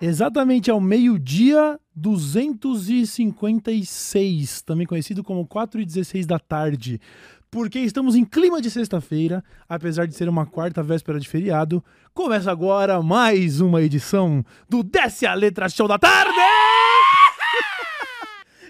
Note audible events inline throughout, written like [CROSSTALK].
Exatamente ao meio-dia 256, também conhecido como 4 e 16 da tarde. Porque estamos em clima de sexta-feira, apesar de ser uma quarta véspera de feriado. Começa agora mais uma edição do Desce a Letra Show da Tarde!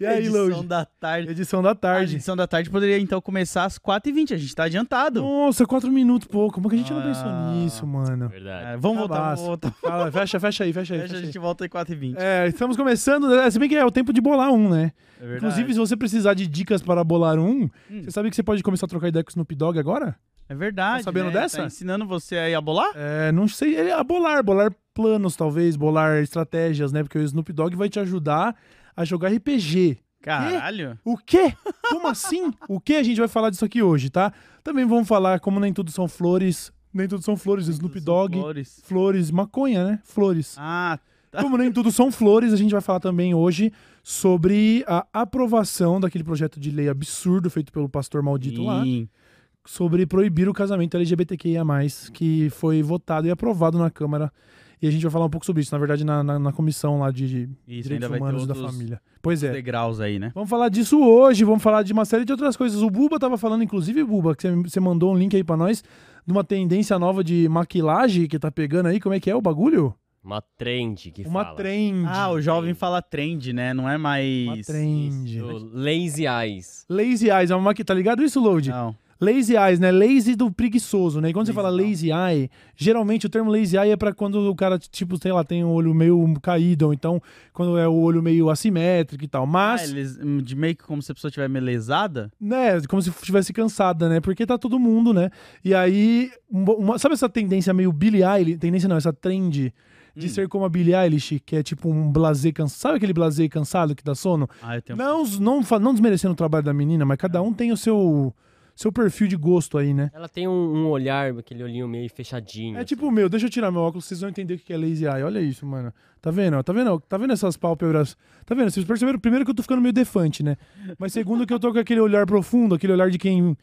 E aí, edição da tarde. Edição da A tarde. edição da tarde poderia então começar às 4h20. A gente tá adiantado. Nossa, quatro minutos, pô. Como que a gente não pensou Ah. nisso, mano? Verdade. É, vamos voltar, Cabaço. vamos voltar. Fala, fecha, fecha aí, fecha aí. Fecha, fecha a aí. gente volta em 4h20. É, estamos começando, né? se bem que é o tempo de bolar um, né? É verdade. Inclusive, se você precisar de dicas para bolar um, Hum. você sabe que você pode começar a trocar ideia com o Snoop Dogg agora? É verdade. Tá sabendo né? dessa? Tá ensinando você aí a bolar? É, não sei, é a bolar, bolar planos talvez, bolar estratégias, né? Porque o Snoop Dogg vai te ajudar a jogar RPG. Caralho. O quê? Como assim? O que a gente vai falar disso aqui hoje, tá? Também vamos falar como nem tudo são flores, nem tudo são flores, Snoop São Dogg, flores. flores, maconha, né? Flores. Ah, Como nem tudo são flores, a gente vai falar também hoje sobre a aprovação daquele projeto de lei absurdo feito pelo pastor maldito lá, sim. sobre proibir o casamento LGBTQIA+, que foi votado e aprovado na Câmara. E a gente vai falar um pouco sobre isso, na verdade, na, na, na comissão lá de, de Isso, direitos ainda vai ter humanos da família. Pois é. degraus aí, né? Vamos falar disso hoje, vamos falar de uma série de outras coisas. O Buba tava falando, inclusive, Buba, que você- você mandou um link aí pra nós, de uma tendência nova de maquilagem que tá pegando aí. Como é que é o bagulho? Uma trend que Uma fala. trend. Ah, o jovem fala trend, né? Não é mais. Uma trend. Do Lazy Eyes. Lazy Eyes, é uma maqui... tá ligado isso, Load? Não. Lazy Eyes, né? Lazy do preguiçoso, né? E quando você Lazy fala não. lazy eye, geralmente o termo lazy eye é pra quando o cara, tipo, sei lá, tem o olho meio caído, ou então quando é o olho meio assimétrico e tal. Mas, hum, de meio que como se a pessoa estiver meio lesada? né, como se estivesse cansada, né? Porque tá todo mundo, né? E aí, uma- sabe essa tendência meio Billie Eilish? Tendência não, essa trend de Hum. ser como a Billie Eilish, que é tipo um blazer cansado. Sabe aquele blazer cansado que dá sono? Ah, eu tenho. Não, não, não desmerecendo o trabalho da menina, mas cada um tem o seu, seu perfil de gosto aí, né? Ela tem um, um olhar, aquele olhinho meio fechadinho. É tipo, meu, deixa eu tirar meu óculos, vocês vão entender o que é lazy eye. Olha isso, mano. Tá vendo? Tá vendo? Tá vendo essas pálpebras? Tá vendo? Vocês perceberam, primeiro que eu tô ficando meio defante, né? Mas segundo que eu tô com aquele olhar profundo, aquele olhar de quem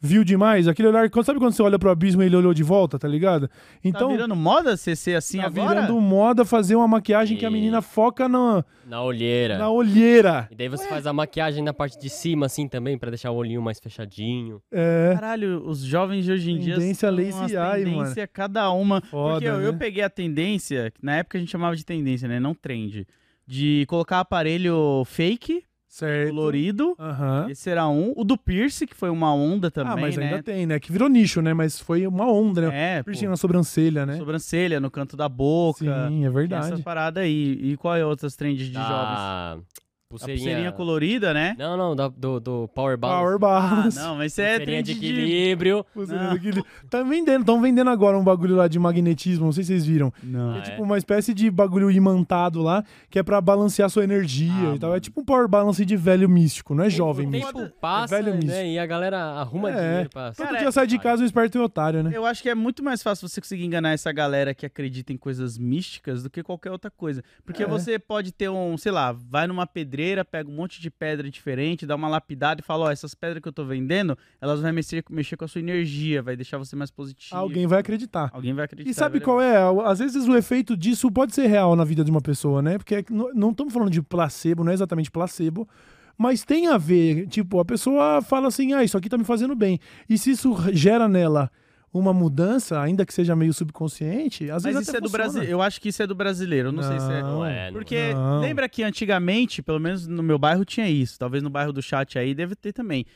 viu demais, aquele olhar, sabe quando você olha pro abismo e ele olhou de volta, tá ligado? Tá Então, virando moda você ser assim tá agora? virando moda fazer uma maquiagem que a E- menina foca na, Na olheira. na olheira. E daí você faz a maquiagem na parte de cima, assim, também, pra deixar o olhinho mais fechadinho. É, Caralho, os jovens de hoje em dia Tendência lazy eye, tendência cada uma. foda, Porque eu, eu né? peguei a tendência, que na época a gente chamava de tendência, né? Não trend. De colocar aparelho fake, Certo. colorido. Aham. Esse era um. O do Pierce, que foi uma onda também, Ah, mas né? ainda tem, né? Que virou nicho, né? Mas foi uma onda, né? É, pô, Piercing na sobrancelha, né? sobrancelha, no canto da boca. Sim, é Tem verdade. Essa parada aí. E qual é outras trends de jovens? Pulseirinha... pulseirinha colorida, né? Não, não, da- do, do Power Balance. Power Ah, Balance. não, mas isso é Pulseirinha trend de de... equilíbrio. Pulseirinha Não. daquele- Tá vendendo, estão vendendo agora um bagulho lá de magnetismo, não sei se vocês viram. Não. Ah, É é? tipo uma espécie de bagulho imantado lá, que é pra balancear sua energia Ah, e tal. É mano. tipo um power balance de velho místico, não é jovem o místico. tempo passa, velho né? místico. E a galera arruma É. dinheiro pra... Todo Cara, dia sai de casa um esperto e um otário, né? Eu acho que é muito mais fácil você conseguir enganar essa galera que acredita em coisas místicas do que qualquer outra coisa. Porque É. você pode ter um, sei lá, vai numa pedreira, pega um monte de pedra diferente, dá uma lapidada e fala, ó, essas pedras que eu tô vendendo, elas vão mexer, mexer com a sua energia, vai deixar você mais positivo. Alguém vai acreditar. Alguém vai acreditar. E sabe qual é? Às vezes o efeito disso pode ser real na vida de uma pessoa, né? Porque não- não estamos falando de placebo, não é exatamente placebo, mas tem a ver. Tipo, a pessoa fala assim: ah, isso aqui tá me fazendo bem. E se isso gera nela uma mudança, ainda que seja meio subconsciente, às Mas vezes isso até é do. Brasil. Eu acho que isso é do brasileiro. Eu não, sei se é. Não, é, não Porque Não. lembra que antigamente, pelo menos no meu bairro tinha isso, talvez no bairro do chat aí deve ter também.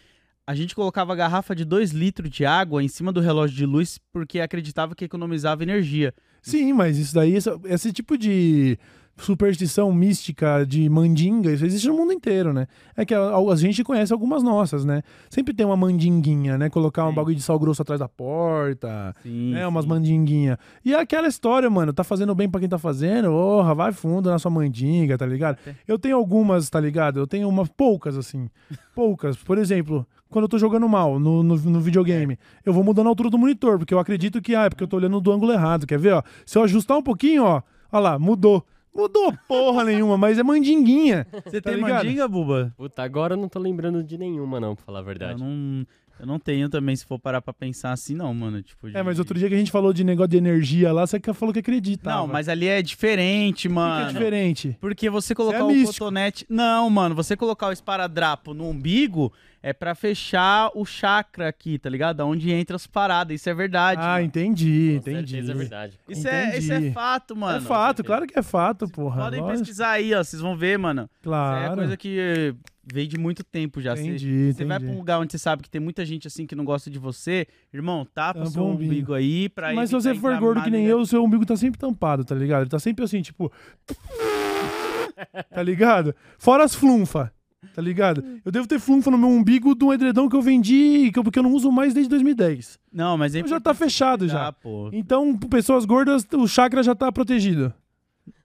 A gente colocava a garrafa de 2 litros de água em cima do relógio de luz porque acreditava que economizava energia. Sim, mas isso daí, esse, esse tipo de superstição mística de mandinga, isso existe no mundo inteiro, né? É que a, a gente conhece algumas nossas, né? Sempre tem uma mandinguinha, né? Colocar um bagulho de sal grosso atrás da porta, Sim. né? Umas sim. mandinguinhas. E é aquela história, mano, tá fazendo bem pra quem tá fazendo, porra, vai fundo na sua mandinga, tá ligado? É. Eu tenho algumas, tá ligado? Eu tenho umas poucas, assim. [LAUGHS] Poucas. Por exemplo, quando eu tô jogando mal no, no, no videogame, eu vou mudando a altura do monitor, porque eu acredito que, ah, é porque eu tô olhando do ângulo errado. Quer ver, ó? Se eu ajustar um pouquinho, ó, ó lá, mudou. Mudou porra [LAUGHS] nenhuma, mas é mandinguinha. Você Tá tem ligado? mandinga, Buba? Puta, agora eu não tô lembrando de nenhuma, não, pra falar a Eu verdade. não, eu não tenho também, se for parar pra pensar assim, não, mano. Tipo, É, de- mas outro dia que a gente falou de negócio de energia lá, você que falou que acredita. Não, mas ali é diferente, Por que mano. é diferente. Porque você colocar é o místico. cotonete. Não, mano, você colocar o esparadrapo no umbigo é pra fechar o chakra aqui, tá ligado? Onde entra as paradas. Isso é verdade. Ah, mano. entendi, Com entendi. certeza é verdade. Isso, é, isso é fato, mano. é fato, claro que é fato, porra. Podem lógico. pesquisar aí, ó. Vocês vão ver, mano. Isso Claro. é coisa que veio de muito tempo já. Você- Entendi, Você vai pra um lugar onde você sabe que tem muita gente assim que não gosta de você, irmão, tapa Tampa seu o umbigo. umbigo aí pra Mas se você for gordo que nem eu, o seu umbigo tá sempre tampado, tá ligado? Ele tá sempre assim, tipo. [LAUGHS] tá ligado? Fora as flunfa. Tá ligado? Eu devo ter flunfa no meu umbigo de um edredom que eu vendi, que eu- porque eu não uso mais desde 2010. Não, mas é Então já tá fechado já, já. pô. Então, pessoas gordas, o chakra já tá protegido.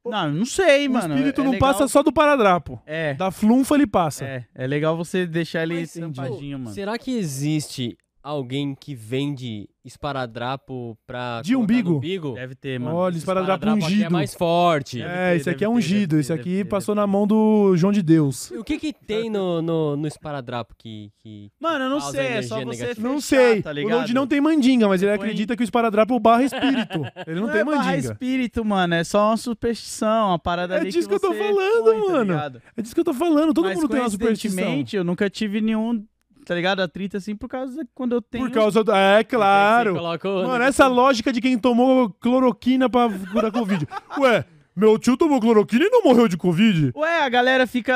Não, não sei, o mano. espírito é não legal- passa só do paradrapo. É. Da flunfa ele passa. É, é legal você deixar ele Mas, mano. Será que existe alguém que vende esparadrapo pra De umbigo? umbigo? Deve ter, mano. Olha, esparadrapo Esparadrapo aqui ungido. é mais forte. Deve É, ter, esse aqui é ter, ungido. deve Esse ter, aqui ter, passou na mão do João de Deus. O que que tem no, no, no esparadrapo que... que... Mano, eu não Causa sei, é só você fechar, Não sei. tá o? Load não tem mandinga, mas ele põe- acredita que o esparadrapo barra espírito. Ele não, tem é barra mandinga. espírito, mano, é só uma superstição, uma parada É ali disso que eu tô falando, põe, tá mano. ligado? É disso que eu tô falando. Todo Mas mundo tem uma superstição. eu nunca tive nenhum, tá ligado, atrito assim, por causa de quando eu tenho... Por causa do... É, claro. Coloca Mano, essa lógica de quem tomou cloroquina pra curar Covid. [LAUGHS] Ué, meu tio tomou cloroquina e não morreu de Covid? Ué, a galera fica.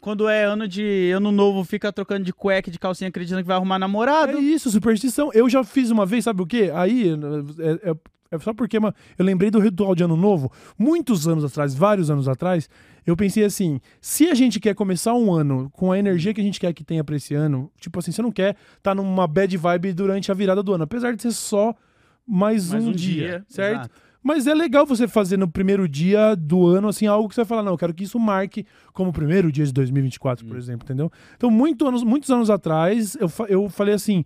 Quando é ano de ano novo, fica trocando de cueca, de calcinha, acreditando que vai arrumar namorado. É isso, superstição. Eu já fiz uma vez, sabe o quê? Aí, é, é- é só porque mano, eu lembrei do ritual de Ano Novo, muitos anos atrás, vários anos atrás, eu pensei assim, se a gente quer começar um ano com a energia que a gente quer que tenha pra esse ano, tipo assim, você não quer estar numa bad vibe durante a virada do ano, apesar de ser só mais, Mais um, um dia, dia, certo? exato. Mas é legal você fazer no primeiro dia do ano, assim, algo que você vai falar, não, eu quero que isso marque como o primeiro dia de 2024, Hum. por exemplo, entendeu? Então, muito anos, muitos anos atrás, eu, eu falei assim,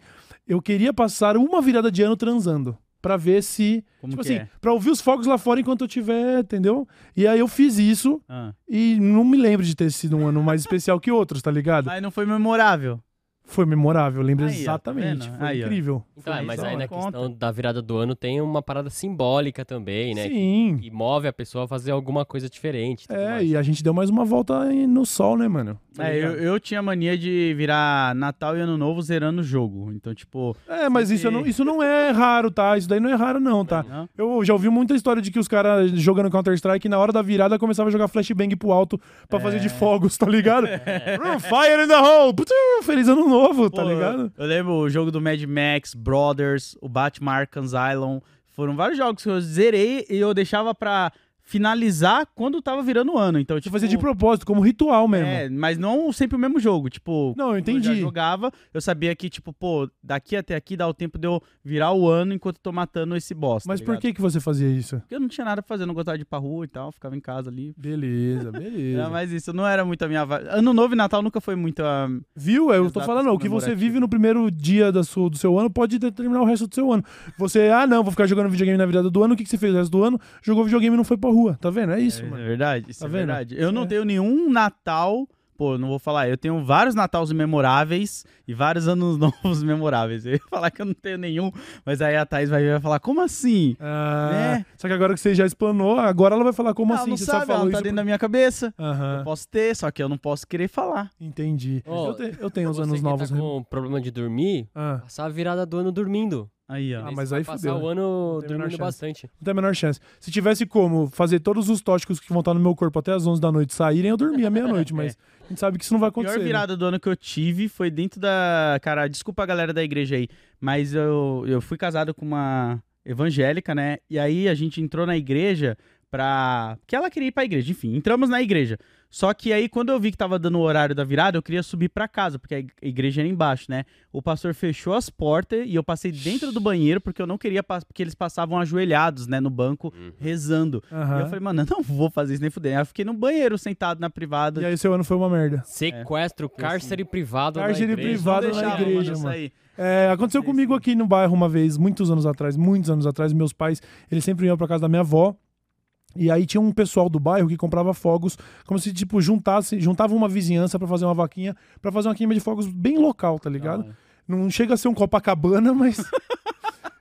eu queria passar uma virada de ano transando. Pra ver se. Como tipo assim, é? pra ouvir os fogos lá fora enquanto eu tiver, entendeu? E aí eu fiz isso Ah. e não me lembro de ter sido um ano mais especial que outros, tá ligado? Mas não foi memorável. Foi memorável, eu lembro Aí, tá exatamente. foi Aí, incrível. Então, é, Foi mas da aí hora. na questão da virada do ano tem uma parada simbólica também, né? Que, Sim. que move a pessoa a fazer alguma coisa diferente. É, mais. e a gente deu mais uma volta aí no sol, né, mano? Tá É, eu, ligado? eu tinha mania de virar Natal e Ano Novo zerando o jogo. Então, tipo. É, mas isso Sempre- não, isso não é raro, tá? Isso daí não é raro, não, tá? não? Eu já ouvi muita história de que os caras jogando Counter-Strike na hora da virada começavam a jogar flashbang pro alto pra fazer É. de fogos, tá ligado? [LAUGHS] Run, Fire in the hole! Feliz ano novo, tá Pô, ligado? Eu lembro o jogo do Mad Max, Brothers, o Batman Arkham Asylum. Foram vários jogos que eu zerei e eu deixava pra finalizar quando tava virando o ano. Então, Você tipo, fazia de propósito, como ritual mesmo. É, mas não sempre o mesmo jogo. Tipo, Não, eu entendi. Eu já jogava, eu sabia que, tipo, pô, daqui até aqui dá o tempo de eu virar o ano enquanto eu tô matando esse boss. Mas tá por que que você fazia isso? Porque eu não tinha nada pra fazer, não gostava de ir pra rua e tal, ficava em casa ali. Beleza, [LAUGHS] beleza. Era mais isso, não era muito a minha. Ano Novo e Natal nunca foi muito a. Viu? Eu tô Exato, falando, o que você comemorativo. vive no primeiro dia da sua, do seu ano pode determinar o resto do seu ano. Você, ah, não, vou ficar jogando videogame na virada do ano. O que, que você fez o resto do ano? Jogou videogame e não foi pra rua. Tá vendo? É isso, É, mano. verdade, isso Tá é vendo? verdade. Eu não É. tenho nenhum Natal. Pô, não vou falar, eu tenho vários Natals memoráveis e vários anos [LAUGHS] novos memoráveis. Eu ia falar que eu não tenho nenhum, mas aí a Thaís vai, vai falar, como assim? Ah, Né? Só que agora que você já explanou, agora ela vai falar como ela assim? não você sabe, só ela falou não tá isso. dentro da minha cabeça. Aham, Eu posso ter, só que eu não posso querer falar. entendi. Ó, eu, te- eu tenho os anos que novos. tá com problema de dormir, Ah, passar a virada do ano dormindo. Aí, ó. Ah, mas aí fudeu, passar o ano tem a menor dormindo chance. bastante. não tem a menor chance. Se tivesse como fazer todos os tóxicos que vão estar no meu corpo até as 11 da noite saírem, eu dormia meia-noite, [LAUGHS] mas a gente sabe que isso não vai A pior acontecer. né? virada do ano que eu tive foi dentro da. Cara, desculpa a galera da igreja aí, mas eu, eu fui casado com uma evangélica, né? E aí a gente entrou na igreja pra. Porque ela queria ir pra igreja, enfim, entramos na igreja. Só que aí, quando eu vi que tava dando o horário da virada, eu queria subir pra casa, porque a ig- a igreja era embaixo, né? O pastor fechou as portas e eu passei dentro do banheiro, porque eu não queria porque eles passavam ajoelhados, né, no banco, rezando. Aham. E eu falei, mano, eu não vou fazer isso nem fuder. Aí eu fiquei no banheiro, sentado na privada. E aí seu ano foi uma merda. Sequestro, cárcere privado Cárcere na igreja. privado na igreja, mano. sair. É, aconteceu comigo aqui no bairro uma vez, muitos anos atrás, muitos anos atrás, meus pais, eles sempre iam pra casa da minha avó. E aí tinha um pessoal do bairro que comprava fogos, como se, tipo, juntasse, juntava uma vizinhança pra fazer uma vaquinha, pra fazer uma queima de fogos bem local, tá ligado? Não chega a ser um Copacabana, [LAUGHS] mas.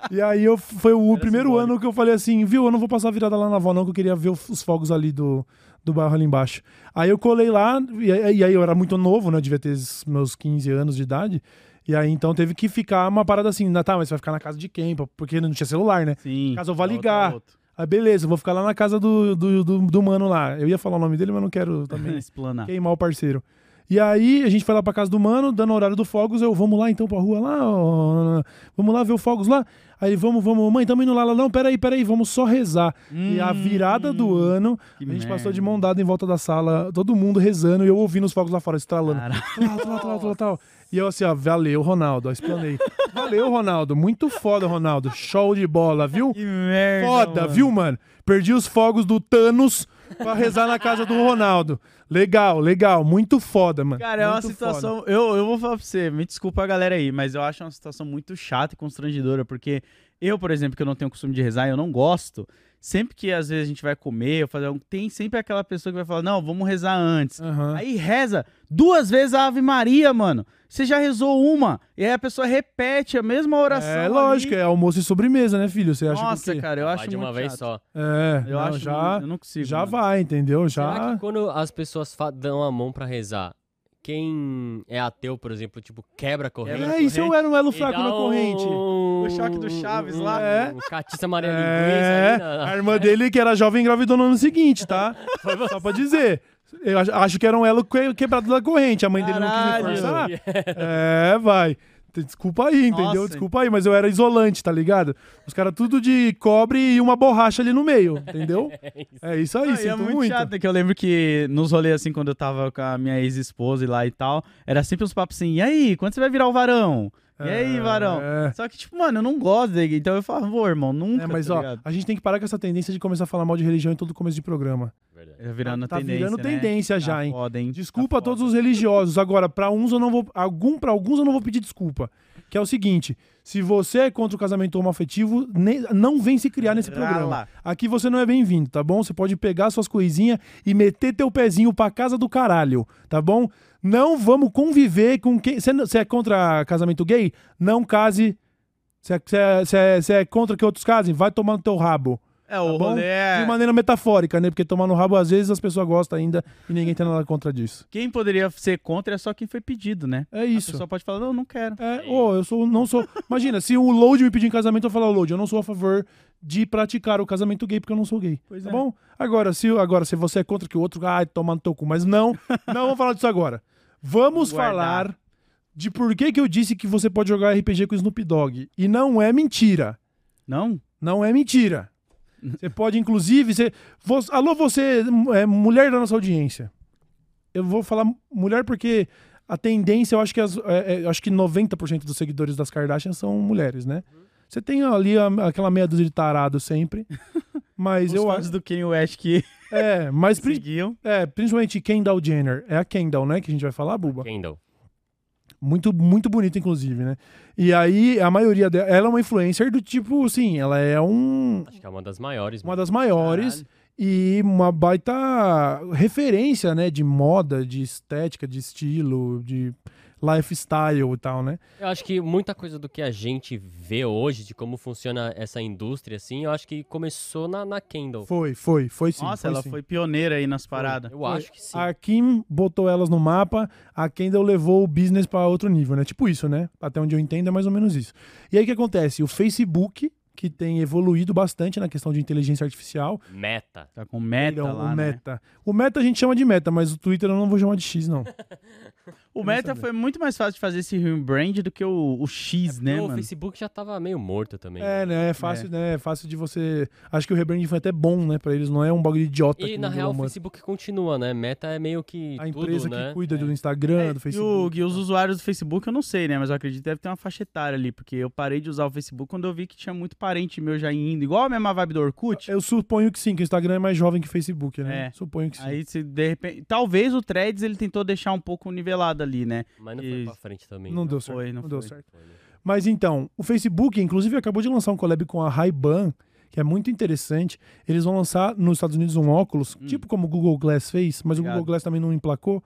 e aí eu, foi o primeiro simbólico. ano que eu falei assim, viu, eu não vou passar a virada lá na avó, não, que eu queria ver os fogos ali do, do bairro ali embaixo. Aí eu colei lá, e, aí- e aí eu era muito novo, né? Eu devia ter meus 15 anos de idade. E aí então teve que ficar uma parada assim, "Ah, tá, mas você vai ficar na casa de quem? Porque não tinha celular, né? Sim. Caso eu vá Outro, ligar. outro. Aí beleza, eu vou ficar lá na casa do, do, do, do mano lá. Eu ia falar o nome dele, mas não quero também [LAUGHS] Explanar. queimar o parceiro. E aí a gente foi lá pra casa do mano, dando horário do fogos, eu, vamos lá então pra rua lá, ó, vamos lá ver o fogos lá. Aí vamos, vamos, mãe, tamo indo lá, lá, não, peraí, peraí, vamos só rezar. E a virada do ano, Hum, a gente passou merda. de mão dada em volta da sala, todo mundo rezando e eu ouvindo os fogos lá fora, estralando. Tal, tal, tal, tal, tal. [LAUGHS] E eu assim, ó, valeu, Ronaldo, ó, explanei. Valeu, Ronaldo, muito foda, Ronaldo, show de bola, viu? Que merda. Foda, mano. viu, mano? Perdi os fogos do Thanos pra rezar na casa do Ronaldo. Legal, legal, muito foda, mano. Cara, é uma Muito situação. Eu, eu vou falar pra você, me desculpa a galera aí, mas eu acho uma situação muito chata e constrangedora, porque eu, por exemplo, que eu não tenho costume de rezar, eu não gosto. Sempre que às vezes a gente vai comer ou fazer algo, tem sempre aquela pessoa que vai falar: não, vamos rezar antes. Aham. Aí reza duas vezes a Ave Maria, mano. Você já rezou uma, e aí a pessoa repete a mesma oração. É ali. lógico, é almoço e sobremesa, né, filho? Você acha Nossa, que cara, eu acho Vai de uma muito vez chato. só. É, Eu não, acho já, eu não consigo. já mano. vai, entendeu? Será Já. que quando as pessoas dão a mão pra rezar, quem é ateu, por exemplo, tipo, quebra a corrente? É, isso eu era um elo fraco na corrente. Um... O choque do Chaves um- lá. É. Um catiça Maria É, na- a irmã dele, que era jovem, engravidou no ano seguinte, tá? [LAUGHS] Só pra dizer. Eu acho- que era um elo que- quebrado da corrente. A mãe dele não Caralho. quis me forçar. [LAUGHS] É, vai. Desculpa aí, entendeu? Nossa. Desculpa aí, mas eu era isolante, tá ligado? Os caras tudo de cobre e uma borracha ali no meio, entendeu? [LAUGHS] É isso aí, Não, sinto é muito, muito. chato, que eu lembro que nos rolês, assim, quando eu tava com a minha ex-esposa e lá e tal, era sempre uns papos assim, e aí, quando você vai virar o varão? E aí, varão? É. Só que, tipo, mano, eu não gosto dele, então eu falo, vô, irmão, nunca, É, mas tá ó, ligado? a gente tem que parar com essa tendência de começar a falar mal de religião em todo começo de programa. Verdade. Tá virando tá tendência, virando né? tendência já, Tá hein? Foda, hein? Desculpa a Tá todos foda. os religiosos. Agora, pra uns eu não vou, algum para alguns eu não vou pedir desculpa. Que é o seguinte, se você é contra o casamento homoafetivo, ne- não vem se criar nesse Rala. programa. Aqui você não é bem-vindo, tá bom? Você pode pegar suas coisinhas e meter teu pezinho pra casa do caralho, tá bom? Não vamos conviver com quem. Você é contra casamento gay? Não case. Você é, é- é- é contra que outros casem? Vai tomar no teu rabo. É, o Tá bom? rolê é... De maneira metafórica, né? Porque tomar no rabo, às vezes, as pessoas gostam ainda e ninguém tem nada contra disso. Quem poderia ser contra é só quem foi pedido, né? É A isso. pessoa pode falar, não, não quero. É, ô, eu sou, não sou. Imagina, se o Load me pedir em casamento, eu falar, Load, eu não sou a favor de praticar o casamento gay porque eu não sou gay. Pois tá é. bom? Agora se, agora, se você é contra que o outro, ai, toma no teu cu. Mas não, não vamos falar disso agora. Vamos guardar. falar de por que, que eu disse que você pode jogar RPG com o Snoop Dogg. E não é mentira. Não? Não é mentira. [LAUGHS] Você pode, inclusive, ser. vo- Alô, você, é, mulher da nossa audiência. Eu vou falar mulher porque a tendência, eu acho que, as, é, é, acho que 90% dos seguidores das Kardashian são mulheres, né? Você tem ali a- aquela meia dúzia de tarado sempre. [LAUGHS] Mas Os eu acho. do Kanye West que [LAUGHS] É, mas seguiam. é, principalmente Kendall Jenner. É a Kendall, né? Que a gente vai falar, Buba? Kendall. Muito, muito bonita, inclusive, né? E aí, a maioria dela. Ela é uma influencer do tipo, assim, ela é um, Acho que é uma das maiores. uma mano. das maiores. Caralho. e uma baita referência, né, de moda, de estética, de estilo, de lifestyle e tal, né? Eu acho que muita coisa do que a gente vê hoje, de como funciona essa indústria, assim, eu acho que começou na, na Kendall. Foi, foi, foi sim. Nossa, foi ela sim. foi pioneira aí nas paradas. Eu acho que sim. A Kim botou elas no mapa, a Kendall levou o business para outro nível, né? Tipo isso, né? Até onde eu entendo é mais ou menos isso. E aí o que acontece? O Facebook, que tem evoluído bastante na questão de inteligência artificial, Meta. Tá com meta perdão, lá, o né? Meta. O Meta a gente chama de Meta, mas o Twitter eu não vou chamar de X, não. [LAUGHS] O Meta foi muito mais fácil de fazer esse rebrand do que o, o X, né, o mano? Facebook já tava meio morto também. É, né? né? É fácil, né? É fácil de você. Acho que o rebranding foi até bom, né? Pra eles, não é um bagulho idiota. E que na real o Facebook continua, né? Meta é meio que A empresa tudo, que né? cuida do Instagram, É, do e, o, Facebook. e os usuários do Facebook, eu não sei, né? Mas eu acredito que deve ter uma faixa etária ali, porque eu parei de usar o Facebook quando eu vi que tinha muito parente meu já indo, igual a mesma vibe do Orkut. Eu suponho que sim, que o Instagram é mais jovem que o Facebook, né? É. Suponho que sim. Aí, se de repente. Talvez o Threads ele tentou deixar um pouco nivelado ali, né? Mas não foi E- pra frente também. não deu não certo. foi, não não deu foi. certo. Mas então, o Facebook, inclusive, acabou de lançar um collab com a Ray-Ban, que é muito interessante. Eles vão lançar nos Estados Unidos um óculos, Hum. tipo como o Google Glass fez, mas o Obrigado. Google Glass também não emplacou.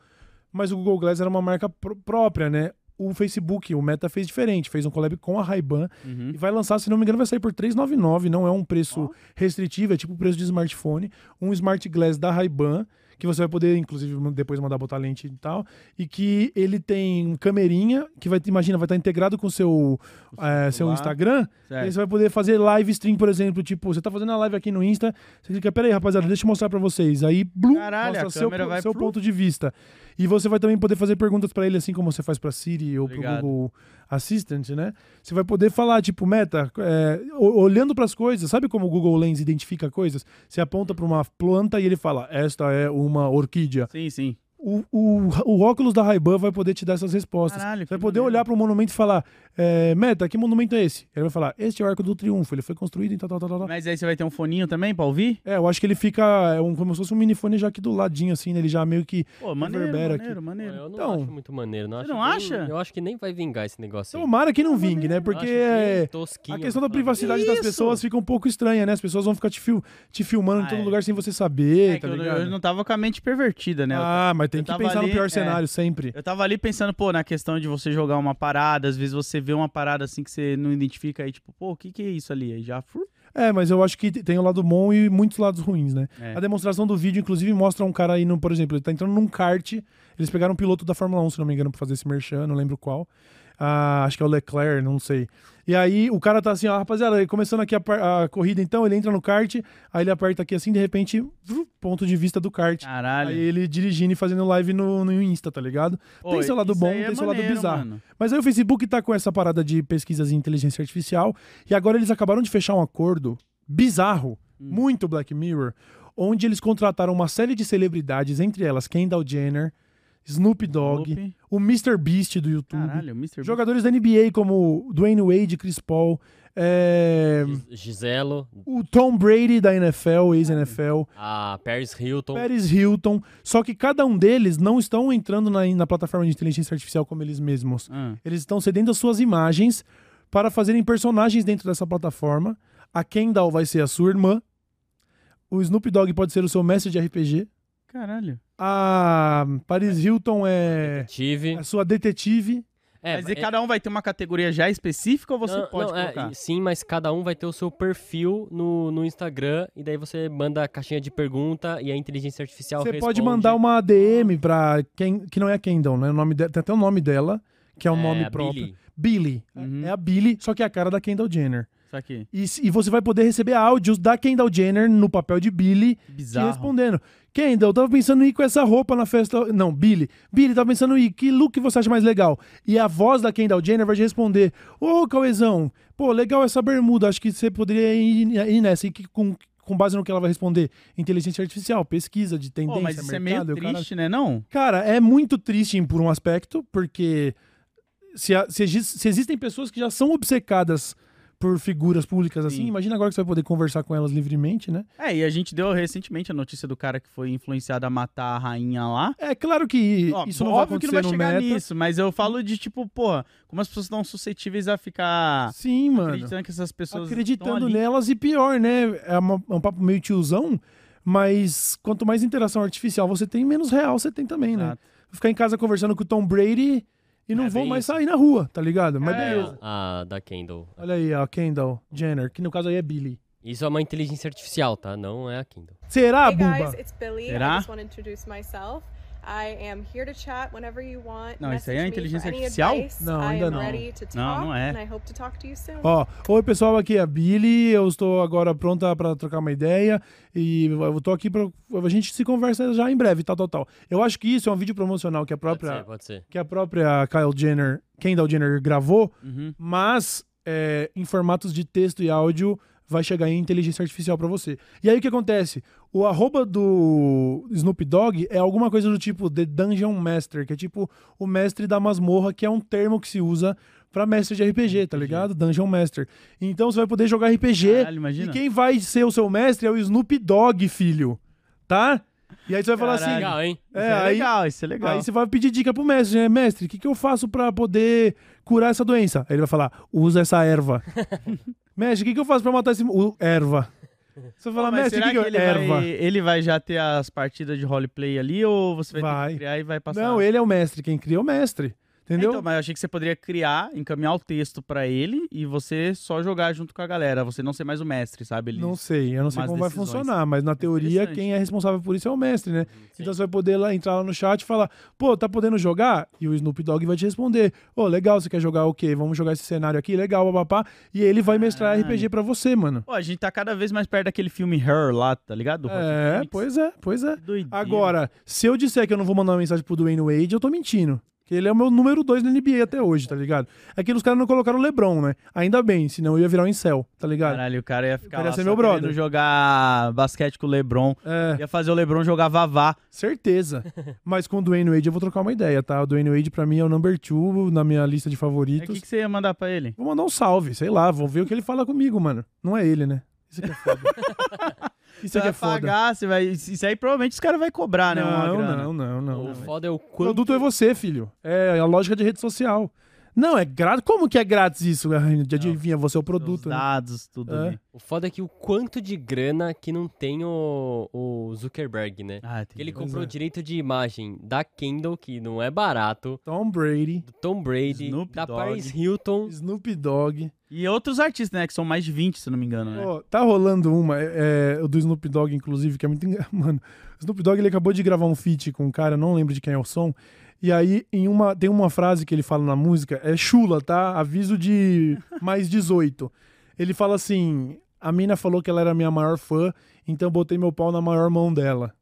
Mas o Google Glass era uma marca pró- própria, né? O Facebook, o Meta fez diferente, fez um collab com a Ray-Ban Uhum. e vai lançar, se não me engano, vai sair por 399, não é um preço restritivo, é tipo o preço de smartphone, um Smart Glass da Ray-Ban, que você vai poder, inclusive, depois mandar botar lente e tal, e que ele tem camerinha, que vai, imagina, vai estar integrado com o seu, eh, seu celular. Instagram, e Certo. você vai poder fazer live stream, por exemplo, tipo, você tá fazendo a live aqui no Insta, você clica, peraí, rapaziada, deixa eu mostrar pra vocês. Aí, blum, Caralho, mostra seu, seu pro- ponto de vista. E você vai também poder fazer perguntas pra ele, assim como você faz pra Siri ou pro Obrigado. Google Assistant, né? Você vai poder falar, tipo, Meta, é, o- olhando pras coisas, sabe como o Google Lens identifica coisas? Você aponta pra uma planta e ele fala, esta é uma orquídea. Sim, sim. O, o, o óculos da Ray-Ban vai poder te dar essas respostas. Caralho, vai poder maneiro. olhar para um monumento e falar: é, Meta, que monumento é esse? Ele vai falar: Este é o Arco do Triunfo. Ele foi construído em tal, tal, tal, tal. Mas aí você vai ter um foninho também pra ouvir? É, eu acho que ele fica é um, como se fosse um minifone já aqui do ladinho, assim, né? Ele já meio que. Pô, maneiro, maneiro, Pô, maneiro. Eu não Então- acho muito maneiro. Não Você acho não nem- acha? Eu acho que nem vai vingar esse negócio aí. Tomara que não vingue, né? Porque é, tosquinho, a questão da privacidade das Isso! pessoas fica um pouco estranha, né? As pessoas vão ficar te, fil te filmando em Ah, todo é. lugar sem você saber, É tá eu, ligado? eu não tava com a mente pervertida, né? Ah, mas tem eu que pensar ali, no pior é. cenário sempre. Eu tava ali pensando, pô, na questão de você jogar uma parada, às vezes você vê uma parada assim que você não identifica aí, tipo, pô, o que que é isso ali? Aí já. É, mas eu acho que tem o lado bom e muitos lados ruins, né? É. A demonstração do vídeo, inclusive, mostra um cara aí, no, por exemplo, ele tá entrando num kart. Eles pegaram um piloto da Fórmula 1, se não me engano, pra fazer esse merchan, não lembro qual. Ah, acho que é o Leclerc, não sei. E aí o cara tá assim, ó, rapaziada, começando aqui a, a corrida, então, ele entra no kart, aí ele aperta aqui assim, de repente, ponto de vista do kart. Caralho. Aí ele dirigindo e fazendo live no, no Insta, tá ligado? Tem seu lado bom, é tem seu lado bizarro. mano. Mas aí o Facebook tá com essa parada de pesquisas em inteligência artificial e agora eles acabaram de fechar um acordo bizarro, Hum. muito Black Mirror, onde eles contrataram uma série de celebridades, entre elas Kendall Jenner, Snoop Dogg, Snoopy. o Mr. Beast do YouTube, Caralho, o Mr. Beast. jogadores da NBA como Dwayne Wade, Chris Paul, é, Gis- Giselo, o Tom Brady da NFL, ex-NFL, a Paris Hilton. Paris Hilton, só que cada um deles não estão entrando na, na plataforma de inteligência artificial como eles mesmos. Ah, Eles estão cedendo as suas imagens para fazerem personagens dentro dessa plataforma. A Kendall vai ser a sua irmã. O Snoop Dogg pode ser o seu mestre de RPG. caralho. A Paris Hilton é Tive. a sua detetive. É, Mas e é- cada um vai ter uma categoria já específica ou você não, pode não, é, colocar? sim, mas cada um vai ter o seu perfil no, no Instagram e daí você manda a caixinha de pergunta e a inteligência artificial Você responde. pode mandar uma DM para quem que não é a Kendall, né? O nome de, tem até o nome dela, que é um É, nome próprio. Billie. Billy. Uhum. É a Billy, só que é a cara da Kendall Jenner. Isso aqui. E, e você vai poder receber áudios da Kendall Jenner no papel de Billy te Bizarro. respondendo. Kendall, eu tava pensando em ir com essa roupa na festa. Não, Billy. Billy, tava pensando em ir. Que look você acha mais legal? E a voz da Kendall Jenner vai te responder: Ô, Cauezão, pô, legal essa bermuda. Acho que você poderia ir, ir nessa. E que, com, com base no que ela vai responder: inteligência artificial, pesquisa de tendência, Pô, mas isso é meio mercado. e o cara- triste, né, não? Cara, é muito triste por um aspecto, porque se, se se existem pessoas que já são obcecadas por figuras públicas assim, Sim. imagina agora que você vai poder conversar com elas livremente, né? É, e a gente deu recentemente a notícia do cara que foi influenciado a matar a rainha lá. É claro que Ó, isso não óbvio que não vai chegar meta. nisso, mas eu falo de tipo, porra, como as pessoas estão suscetíveis a ficar Sim, mano. acreditando que essas pessoas Acreditando nelas e pior, né? É, uma- é um papo meio tiozão, mas quanto mais interação artificial você tem, menos real você tem também, né? Exato. Ficar em casa conversando com o Tom Brady e não É vou mais isso. sair na rua, tá ligado? Mas É, beleza. A da Kendall. Olha aí, a Kendall Jenner, que no caso aí é Billy. Isso é uma inteligência artificial, tá? Não é a Kindle. Será, hey Buba? guys, it's Billy. Será? I am here to chat whenever you want. Não, isso aí é me inteligência artificial? advice. Não, ainda não. ready to talk, Não, não é. and I hope to talk to you soon. Ó, oi pessoal, aqui é a Billy, eu estou agora pronta para trocar uma ideia e eu tô aqui para a gente se conversa já em breve, tal, tal, tal. Eu acho que isso é um vídeo promocional que a Pode própria ser, pode ser. que a própria Kyle Jenner, Kendall Jenner gravou, Uhum. mas é, em formatos de texto e áudio vai chegar em inteligência artificial pra você. E aí o que acontece? O arroba do Snoop Dogg é alguma coisa do tipo The Dungeon Master, que é tipo o mestre da masmorra, que é um termo que se usa pra mestre de RPG, tá ligado? Dungeon Master. Então você vai poder jogar RPG Caralho, e quem vai ser o seu mestre é o Snoop Dogg, filho. Tá? E aí você vai falar assim... Caralho. Legal, hein? Isso É, é, aí- legal, isso é legal. Aí você vai pedir dica pro mestre, né? Mestre, o que, que eu faço pra poder curar essa doença? Aí ele vai falar, usa essa erva. [LAUGHS] mestre, o que, que eu faço pra matar esse... O, erva. Você fala, Mas mestre, será que, que ele erva? vai, ele vai já ter as partidas de roleplay ali ou você vai, ter Vai. que criar e vai passar? Não, ele é o mestre. Quem cria é o mestre. Entendeu? Então, mas eu achei que você poderia criar, encaminhar o texto pra ele e você só jogar junto com a galera. Você não ser mais o mestre, sabe? Ele... Não sei, eu não sei como vai decisões. funcionar, mas na teoria quem é responsável por isso é o mestre, né? Sim. Então você vai poder lá entrar lá no chat e falar, pô, tá podendo jogar? E o Snoop Dogg vai te responder, ô, legal, você quer jogar o quê? Vamos jogar esse cenário aqui, legal, papapá. E ele vai mestrar Caralho. RPG pra você, mano. Pô, a gente tá cada vez mais perto daquele filme Her lá, tá ligado? É, pois é, pois é. Doideira. Agora, se eu disser que eu não vou mandar uma mensagem pro Dwayne Wade, eu tô mentindo. Que ele é o meu número 2 na NBA até hoje, tá ligado? É que os caras não colocaram o LeBron, né? Ainda bem, senão eu ia virar um incel, tá ligado? Caralho, o cara ia ficar lá ser meu brother. jogar basquete com o LeBron. É, Ia fazer o LeBron jogar vavá. certeza. [LAUGHS] Mas com o Dwayne Wade eu vou trocar uma ideia, tá? O Dwayne Wade pra mim é o number 2 na minha lista de Aí, O favoritos. que, que você ia mandar pra ele? Vou mandar um salve, sei lá, vou ver o que ele fala comigo, mano. Não é ele, né? Isso que é foda. [LAUGHS] Isso Você é foda. pagar, você vai... Isso aí provavelmente os caras vão cobrar, né? uma Não, grana. não, não, não. O foda é o O quanto. produto é você, filho. É a lógica de rede social. Não, é grátis. Como que é grátis isso? De adivinha, você é o Os produto. Né? dados, tudo É. ali. O foda é que o quanto de grana que não tem o, o Zuckerberg, né? Ah, ele comprou é. o direito de imagem da Kendall, que não é barato, Tom Brady, do Tom Brady, Snoop da Dogg. Paris Hilton. Snoop Dogg. E outros artistas, né? Que são mais de 20, se não me engano, né? Ó, tá rolando uma, é, é, o do Snoop Dogg, inclusive, que é muito engraçado. [LAUGHS] Mano, o Snoop Dogg ele acabou de gravar um feat com um cara, não lembro de quem é o som. E aí, em uma, tem uma frase que ele fala na música, é chula, tá? Aviso de [LAUGHS] mais 18. Ele fala assim: a mina falou que ela era minha maior fã, então eu botei meu pau na maior mão dela.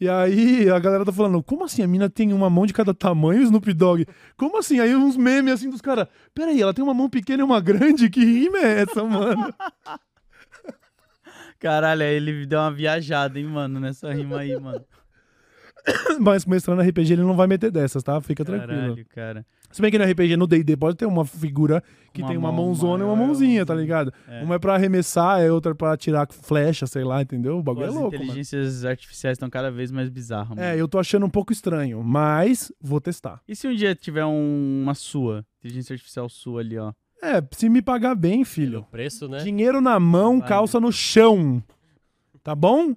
E aí a galera tá falando, como assim? A mina tem uma mão de cada tamanho, Snoop Dogg? Como assim? Aí uns memes assim dos caras, peraí, ela tem uma mão pequena e uma grande? Que rima é essa, mano? [LAUGHS] Caralho, aí ele deu uma viajada, hein, mano, nessa rima aí, mano. [COUGHS] Mas mestrando RPG ele não vai meter dessas, tá? Fica tranquilo. Caralho, cara. Se bem que no RPG, no D&D, pode ter uma figura que Uma tem uma mão mãozona e uma maior, mãozinha, tá ligado? É. Uma é pra arremessar, é outra pra tirar flecha, sei lá, entendeu? O bagulho As é louco, mano. inteligências artificiais estão cada vez mais bizarras, mano. É, eu tô achando um pouco estranho, mas vou testar. E se um dia tiver um- uma sua, inteligência artificial sua ali, ó? É, se me pagar bem, Pelo filho. preço, né? Dinheiro na mão, Vale. calça no chão. Tá bom?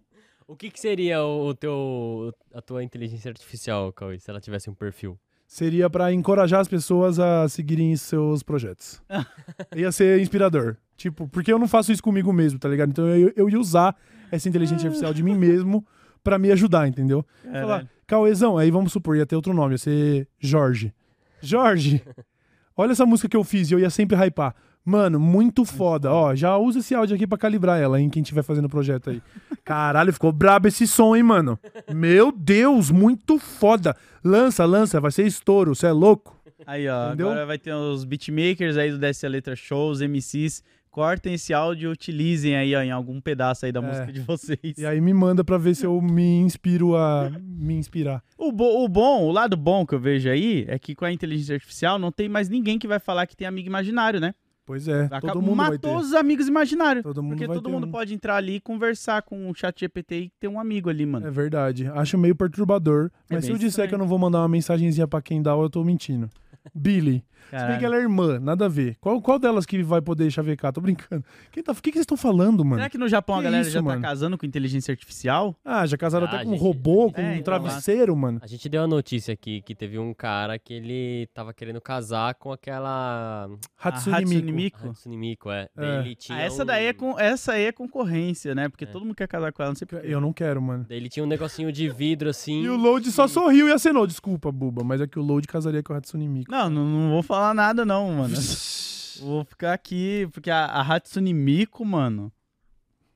O que, que seria o teu, a tua inteligência artificial, Cauê, se ela tivesse um perfil? Seria pra encorajar as pessoas a seguirem seus projetos. [LAUGHS] ia ser inspirador. Tipo, porque eu não faço isso comigo mesmo, tá ligado? Então eu, eu ia usar essa inteligência artificial de mim mesmo pra me ajudar, entendeu? Falar, Caralho. Cauezão, aí vamos supor, ia ter outro nome, ia ser Jorge. Jorge, [LAUGHS] olha essa música que eu fiz e eu ia sempre hypar. Mano, muito foda. Ó, já usa esse áudio aqui pra calibrar ela, em quem estiver fazendo o projeto aí. Caralho, ficou brabo esse som, hein, mano? Meu Deus, muito foda. Lança, lança, vai ser estouro, você é louco? Aí, ó, Entendeu? agora vai ter os beatmakers aí do Desce a Letra Show, os MCs. Cortem esse áudio e utilizem aí, ó, em algum pedaço aí da É. música de vocês. E aí me manda pra ver se eu me inspiro a me inspirar. O, bo- o bom, o lado bom que eu vejo aí é que com a inteligência artificial não tem mais ninguém que vai falar que tem amigo imaginário, né? Pois é, Acaba- todo mundo matou os amigos imaginários. Todo mundo porque todo mundo um. pode entrar ali e conversar com o chat GPT e ter um amigo ali, mano. É verdade. Acho meio perturbador. Mas se bem eu disser estranho. que eu não vou mandar uma mensagenzinha pra quem dá, eu tô mentindo. Billy. Se bem que ela é irmã, nada a ver. Qual, qual delas que vai poder chavecar? Tô brincando. Quem tá, o que, que vocês estão falando, mano? Será que no Japão Que a galera isso, já mano? tá casando com inteligência artificial? Ah, já casaram Ah, até com um gente, robô, com é, um então, travesseiro, mano. A gente deu uma notícia aqui que teve um cara que ele tava querendo casar com aquela. Hatsune, a Hatsune Miku. Hatsune Miku, é. É. Ele tinha Ah, essa um- daí é com, essa aí é concorrência, né? Porque É. todo mundo quer casar com ela, não sei porquê. Eu não quero, mano. Daí ele tinha um negocinho de vidro assim. E o Load só sorriu e acenou. Desculpa, Buba, mas é que o Load casaria com a Hatsune Miku. Não, não, não vou falar nada não, mano. [LAUGHS] vou ficar aqui, porque a, a Hatsune Miku, mano...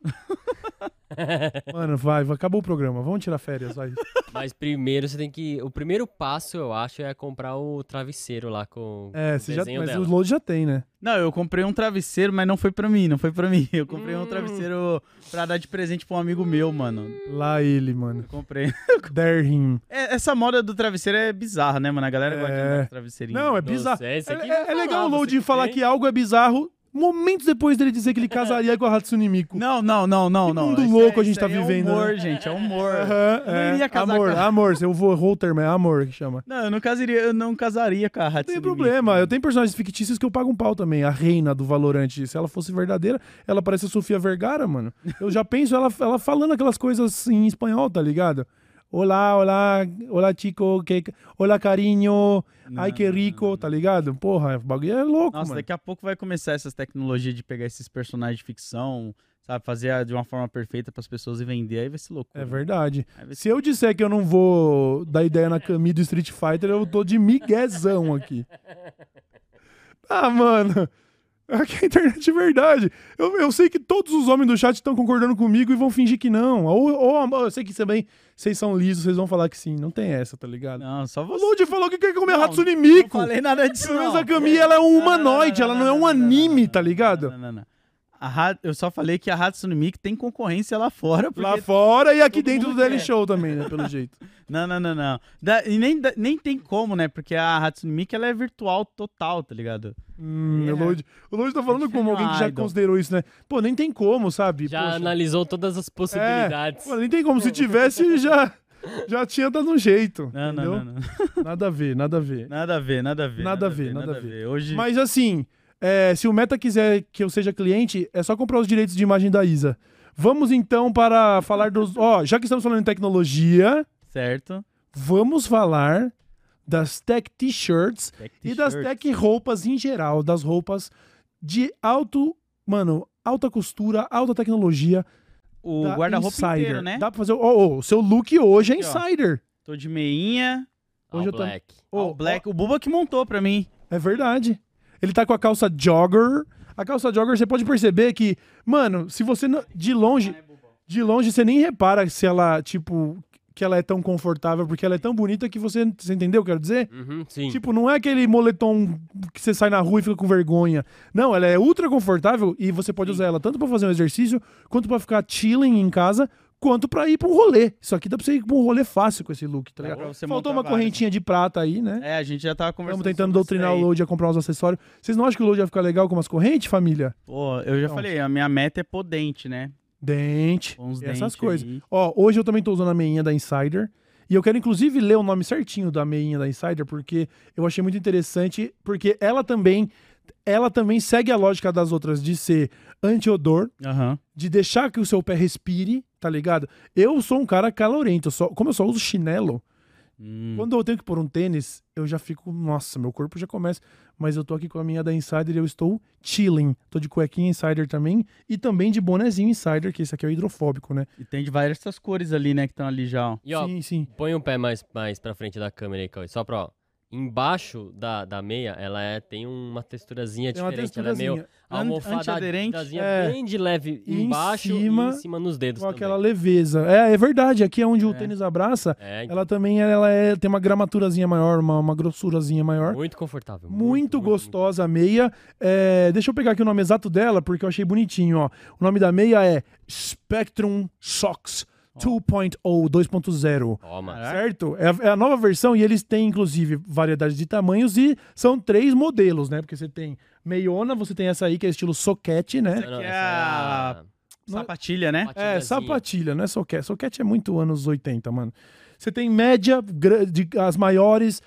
[LAUGHS] Mano, vai, vai, acabou o programa. Vamos tirar férias, vai. Mas primeiro você tem que. O primeiro passo, eu acho, é comprar o travesseiro lá com É, o você já, mas dela. o Load já tem, né? Não, eu comprei um travesseiro, mas não foi pra mim, não foi pra [LAUGHS] mim. Eu comprei um Hum. travesseiro pra dar de presente pra um amigo meu, mano. Lá ele, mano. Eu comprei. [LAUGHS] Dare him. É, essa moda do travesseiro é bizarra, né, mano? A galera gosta de É. com travesseirinho. Não, é bizarro. esse É, é- vai é legal o Load falar que algo é bizarro Momentos depois dele dizer que ele [LAUGHS] casaria com a Hatsune Miku. Não, não, não, não, Que não. mundo louco é- a gente tá aí vivendo, É humor, né? gente, é humor. Aham, Eu não é. iria casar amor, com a- amor, eu vou whole term, é amor que chama. Não, eu não casaria, eu não casaria com a Hatsune Não tem Miku. problema, eu tenho personagens fictícios que eu pago um pau também. A reina do Valorant, se ela fosse verdadeira, ela parece a Sofia Vergara, mano. Eu já [LAUGHS] penso ela, ela falando aquelas coisas em espanhol, tá ligado? Olá, olá, olá, chico, que... olá, carinho, ai, que rico, tá ligado? Porra, o bagulho é louco, Nossa, mano. daqui a pouco vai começar essas tecnologias de pegar esses personagens de ficção, sabe, fazer de uma forma perfeita pras pessoas e vender, aí vai ser loucura. É verdade. Ser- Se eu disser que eu não vou dar ideia na Camille do Street Fighter, eu tô de miguezão aqui. [LAUGHS] Ah, mano. Aqui é a internet é verdade. Eu, eu sei que todos os homens do chat estão concordando comigo e vão fingir que não. Ou, ou eu sei que também vocês são lisos, vocês vão falar que sim. Não tem essa, tá ligado? Não, só O você. Lud falou que quer comer Não, Hatsune Não Miku. falei nada disso, não. a Camille, ela é um Não, não, humanoide, ela não é um não, anime, não, tá ligado? Não, não, não. A Ha- eu só falei que a Hatsune Miku tem concorrência lá fora. Porque... Lá fora e aqui dentro do Daily. Show também, né? Pelo jeito. [LAUGHS] Não, não, não, não. Da- e nem, da- nem tem como, né? Porque a Hatsune Miku, ela é virtual total, tá ligado? Hum, É. o Lud, o Lud tá falando É como alguém que já idol. considerou isso, né? Pô, nem tem como, sabe? Já Poxa. analisou todas as possibilidades. Pô, nem tem como. Se tivesse, já, já tinha dado um jeito. Não, entendeu? não, não, não. Nada a ver, nada a ver. Nada a ver, nada a ver. Nada a ver, nada a ver. Hoje. Mas assim, é, se o Meta quiser que eu seja cliente, é só comprar os direitos de imagem da Isa. Vamos então para falar dos. Ó, já que estamos falando em tecnologia, Certo. vamos falar das tech t-shirts e das tech roupas em geral, das roupas de alto, mano, alta costura, alta tecnologia. O da guarda-roupa Insider. inteiro, né? Dá pra fazer. Ó, ó, o seu look hoje é ó. Insider. Tô de meinha. Hoje All eu tô- Black. Ó, All black. O Buba que montou pra mim. É verdade. Ele tá com a calça jogger. A calça jogger, você pode perceber que, mano, se você não- de longe, de longe você nem repara se ela, tipo, que ela é tão confortável, porque ela é tão bonita que você, você entendeu o que eu quero dizer? Uhum, sim. Tipo, não é aquele moletom que você sai na rua e fica com vergonha. Não, ela é ultra confortável e você pode usar ela tanto pra fazer um exercício, quanto pra ficar chilling em casa, quanto pra ir pra um rolê. Isso aqui dá pra você ir pra um rolê fácil com esse look, tá ligado? Faltou uma correntinha de prata aí, né? É, a gente já tava conversando. Estamos tentando doutrinar o. Load a comprar uns acessórios. Vocês não acham que o Load ia ficar legal com umas correntes, família? Pô, eu já Não. falei, a minha meta é podente, né? Dente, Com uns essas dentes coisas. aí. Ó, hoje eu também tô usando a meinha da Insider. E eu quero inclusive ler o nome certinho da meinha da Insider, porque eu achei muito interessante, porque ela também ela também segue a lógica das outras de ser anti-odor, Aham. de deixar que o seu pé respire, tá ligado? Eu sou um cara calorento, eu só, como eu só uso chinelo, Hum. quando eu tenho que pôr um tênis, eu já fico, nossa, meu corpo já começa. Mas eu tô aqui com a minha da Insider e eu estou chilling. Tô de cuequinha Insider também e também de bonezinho Insider, que esse aqui é o hidrofóbico, né? E tem de várias essas cores ali, né, que estão ali já, ó. E ó, sim, sim. põe o pé mais, mais pra frente da câmera aí. Só pra, ó. Embaixo da, da meia, ela é, tem uma texturazinha Tem uma diferente. Ela é meio texturazinha. almofadazinha É. bem de leve E em embaixo cima, e em cima nos dedos com também. aquela leveza. É, é verdade. Aqui é onde o É. tênis abraça. É, então, Ela também ela é, tem uma gramaturazinha maior, uma, uma grossurazinha maior. muito confortável. Muito, gostosa a meia. É, deixa eu pegar aqui o nome exato dela, porque eu achei bonitinho, ó. O nome da meia é Spectrum Socks 2.0, 2.0. Toma. Caraca. Certo? É a, é a nova versão e eles têm, inclusive, variedade de tamanhos e são três modelos, né? Porque você tem meiona, você tem essa aí que é estilo soquete, né? Não, que essa é a- Sapatilha, né? É, sapatilha, não é soquete. Soquete é muito anos 80, mano. Você tem média, de, as maiores,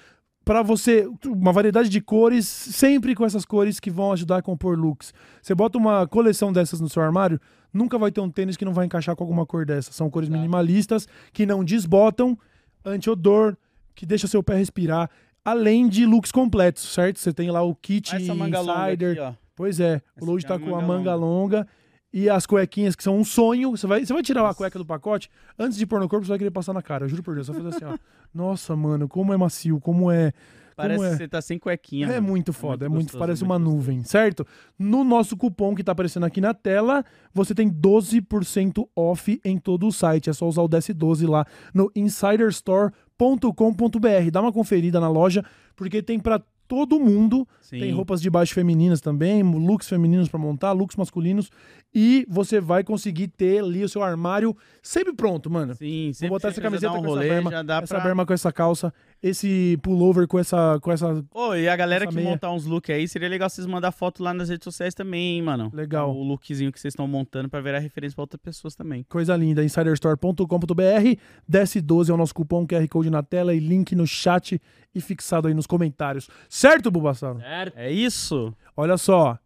pra você, uma variedade de cores, sempre com essas cores que vão ajudar a compor looks. Você bota uma coleção dessas no seu armário, nunca vai ter um tênis que não vai encaixar com alguma cor dessa. São cores minimalistas, que não desbotam, anti-odor, que deixa seu pé respirar, além de looks completos, certo? Você tem lá o kit longa insider, aqui. Pois é, Essa o Load é tá a com a manga manga longa. e as cuequinhas que são um sonho. Você vai, você vai tirar a cueca do pacote, antes de pôr no corpo, você vai querer passar na cara. Eu juro por Deus. Você vai fazer assim, ó. [LAUGHS] Nossa, mano, como é macio, como é. Parece é. que você tá sem cuequinha. É mano. muito foda, é muito, gostoso, parece muito uma gostoso. nuvem, certo? No nosso cupom que tá aparecendo aqui na tela, você tem 12% off em todo o site. É só usar o DS12 lá no insiderstore.com.br. Dá uma conferida na loja, porque tem pra todo mundo. Sim. Tem roupas de baixo femininas também, looks femininos pra montar, looks masculinos. E você vai conseguir ter ali o seu armário sempre pronto, mano. Sim, Vou sempre botar que essa camiseta um com rolê, essa berma, essa pra... berma com essa calça. Esse pullover com essa. Com essa Ô, e a galera que meia. montar uns looks aí, seria legal vocês mandar foto lá nas redes sociais também, hein, mano. Legal. O lookzinho que vocês estão montando pra virar referência pra outras pessoas também. coisa linda, insiderstore.com.br. Desce 12 é o nosso cupom QR Code na tela e link no chat e fixado aí nos comentários. Certo, Bubassaro? Certo? É isso? Olha só.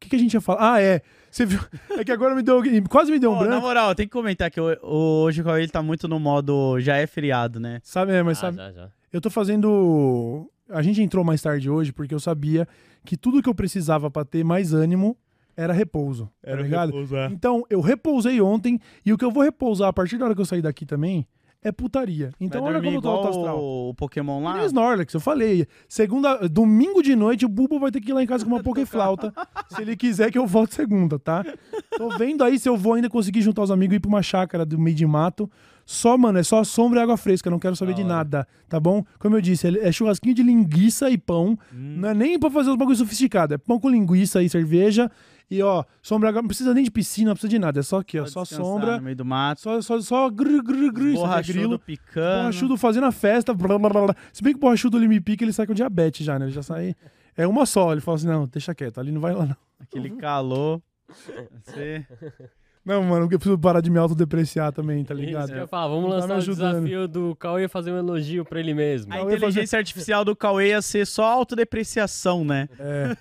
O que, que a gente ia falar? Ah, é. Você viu? [LAUGHS] É que agora me deu. Quase me deu um na branco. moral, tem que comentar que hoje o Cauê ele tá muito no modo já é feriado, né? Sabe, é, mas Ah, sabe. já, já. Eu tô fazendo. A gente entrou mais tarde hoje porque eu sabia que tudo que eu precisava pra ter mais ânimo era repouso. tá ligado? Então, eu repousei ontem e o que eu vou repousar a partir da hora que eu sair daqui também é putaria. Então, Vai olha como eu tô alto astral. o, Pokémon lá. nem Snorlax, eu falei. Segunda, domingo de noite, o Bubo vai ter que ir lá em casa com uma Pokéflauta. [LAUGHS] se ele quiser que eu volte segunda, tá? Tô vendo aí se eu vou ainda conseguir juntar os amigos e ir pra uma chácara do meio de mato. Só, mano, é só sombra e água fresca, não quero saber de nada, tá bom? Como eu disse, é é churrasquinho de linguiça e pão. Hum. Não é nem pra fazer os bagulhos sofisticados, é pão com linguiça e cerveja. E ó, sombra, não precisa nem de piscina, não precisa de nada, é só aqui, ó, só sombra, No meio do mato. só, só, só grr, isso aqui é Borrachudo picando. Borrachudo fazendo a festa. Blá, blá, blá, blá. Se bem que o borrachudo ele me pica, ele sai com diabetes já, né? Ele já sai. É uma só. Ele fala assim: não, deixa quieto, ali não vai lá, não. Aquele calor. [LAUGHS] Você... Não, mano, porque eu preciso parar de me autodepreciar também, tá Isso ligado? que eu ia falar, vamos Não tá lançar me o desafio do Cauê fazer um elogio pra ele mesmo. A Cauê inteligência artificial do Cauê ia ser só autodepreciação, né? É.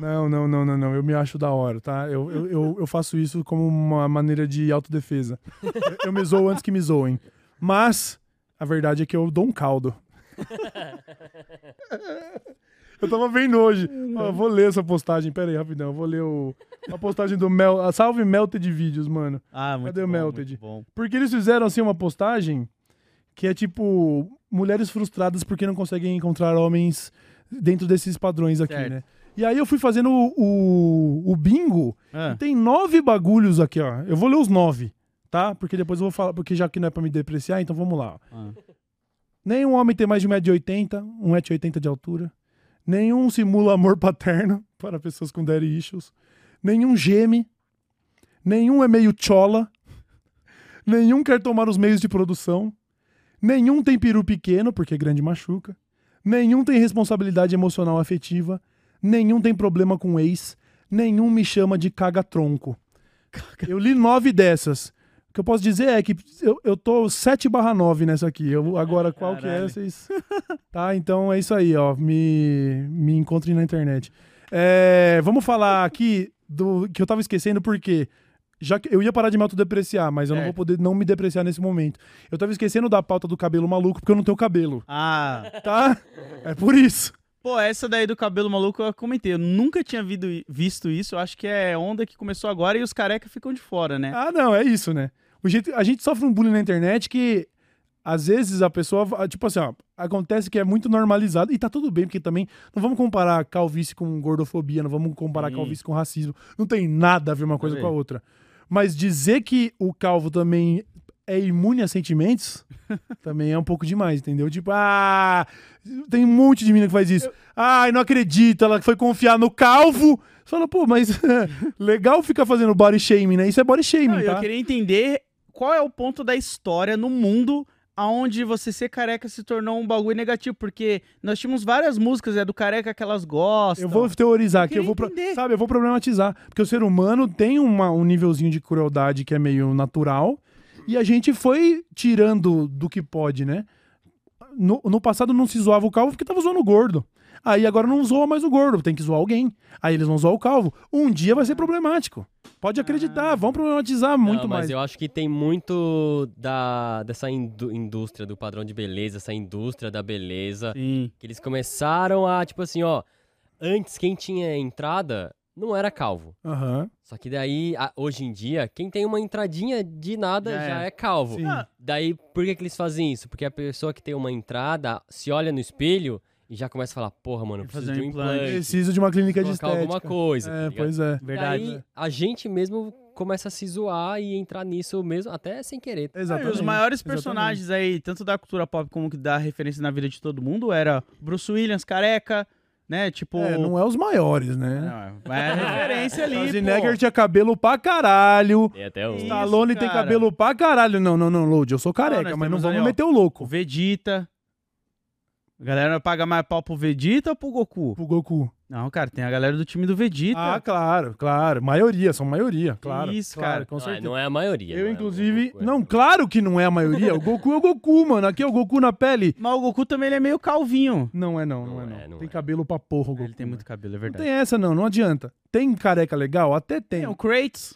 Não, não, não, não, não. Eu me acho da hora, tá? Eu, eu, eu, eu faço isso como uma maneira de autodefesa. Eu, eu me zoo antes que me zoem. Mas a verdade é que eu dou um caldo. [LAUGHS] Eu tava vendo hoje. Ó, vou ler essa postagem. Pera aí, rapidão. Eu vou ler o, a postagem do Mel. a Salve Melted Vídeos, mano. Ah, muito Cadê o bom, Melted? muito bom. Porque eles fizeram assim uma postagem que é tipo mulheres frustradas porque não conseguem encontrar homens dentro desses padrões aqui, Certo. né? E aí eu fui fazendo o, o, o bingo. Ah, e Tem nove bagulhos aqui, ó. Eu vou ler os nove, tá? Porque depois eu vou falar, porque já que não é pra me depreciar, então vamos lá. ó. ah. Nenhum homem tem mais de 1,80m, 1,80m de altura. Nenhum simula amor paterno [LAUGHS] para pessoas com daddy issues. Nenhum geme. Nenhum é meio chola. Nenhum quer tomar os meios de produção. Nenhum tem peru pequeno, porque grande machuca. Nenhum tem responsabilidade emocional afetiva. Nenhum tem problema com ex. Nenhum me chama de caga-tronco. Eu li nove dessas. O que eu posso dizer é que eu, eu tô 7 barra 9 nessa aqui. Eu, agora, qual que é? Caralho. Vocês... [LAUGHS] Tá, então é isso aí, ó. Me, me encontrem na internet. É, vamos falar aqui do que eu tava esquecendo, porque já que eu ia parar de me autodepreciar, mas eu não É. vou poder não me depreciar nesse momento. Eu tava esquecendo da pauta do cabelo maluco, porque eu não tenho cabelo, Ah, tá? É por isso. pô, essa daí do cabelo maluco eu comentei. Eu nunca tinha visto isso. Eu acho que é onda que começou agora e os careca ficam de fora, né? Ah, não, é isso, né? O jeito, a gente sofre um bullying na internet que às vezes a pessoa, tipo assim, ó, acontece que é muito normalizado e tá tudo bem, porque também não vamos comparar calvície com gordofobia, não vamos comparar calvície com racismo. Não tem nada a ver uma coisa com a outra. Mas dizer que o calvo também é imune a sentimentos [LAUGHS] também é um pouco demais, entendeu? Tipo, ah, tem um monte de menina que faz isso. Ai, não acredito, ela foi confiar no calvo. Você fala, pô, mas [LAUGHS] [LAUGHS] legal ficar fazendo body shaming, né? Isso é body shaming, Não, tá? Eu queria entender qual é o ponto da história no mundo aonde você ser careca se tornou um bagulho negativo, porque nós tínhamos várias músicas é do careca que elas gostam. Eu vou teorizar aqui, eu vou, pro- sabe, eu vou problematizar, porque o ser humano tem uma- um nívelzinho de crueldade que é meio natural, e a gente foi tirando do que pode, né? No, no passado não se zoava o calvo porque tava zoando o gordo. Aí agora não zoa mais o gordo, tem que zoar alguém. Aí eles vão zoar o calvo. Um dia vai ser problemático. Pode acreditar, vão problematizar muito não, mas mais. eu acho que tem muito da, dessa indú- indústria do padrão de beleza, essa indústria da beleza, Sim. que eles começaram a, tipo assim, ó, antes quem tinha entrada não era calvo. Aham. Só que daí, a- hoje em dia, quem tem uma entradinha de nada Já já, é. é. calvo. Sim. Ah, Daí, por que, que eles fazem isso? Porque a pessoa que tem uma entrada se olha no espelho e já começa a falar, porra, mano, preciso fazer de um implante. implante. Preciso de uma clínica de estética. alguma coisa. tá É, ligado? pois é. verdade. Daí, a gente mesmo começa a se zoar e entrar nisso mesmo, até sem querer. Ah, Exatamente. e os maiores exatamente. personagens aí, tanto da cultura pop como que da referência na vida de todo mundo, era Bruce Williams, careca, né? Tipo. É, não é os maiores, né? Não, é referência ali. Schwarzenegger tinha cabelo pra caralho. Tem até o... Isso, Stallone tem cara. cabelo pra caralho. Não, não, não, Load, eu sou Não, careca, nós mas não vamos meter o O louco. Vegeta. A galera paga mais pau pro Vegeta ou pro Goku? Pro Goku. Não, cara, tem a galera do time do Vegeta. Ah, claro, claro. Maioria, são maioria, claro. isso, claro, cara. Com Não, certeza. não é a maioria. Eu, não é, inclusive. Goku é- Não, claro que não é a maioria. O Goku é o Goku, mano. Aqui é o Goku na pele. Mas o Goku também ele é meio calvinho. Não é, não, não, Não é, não. é, não tem é. cabelo pra porra, o Goku. ele tem muito cabelo, é Não verdade. tem essa, não, não adianta. Tem careca legal? Até tem. Tem o Kratos.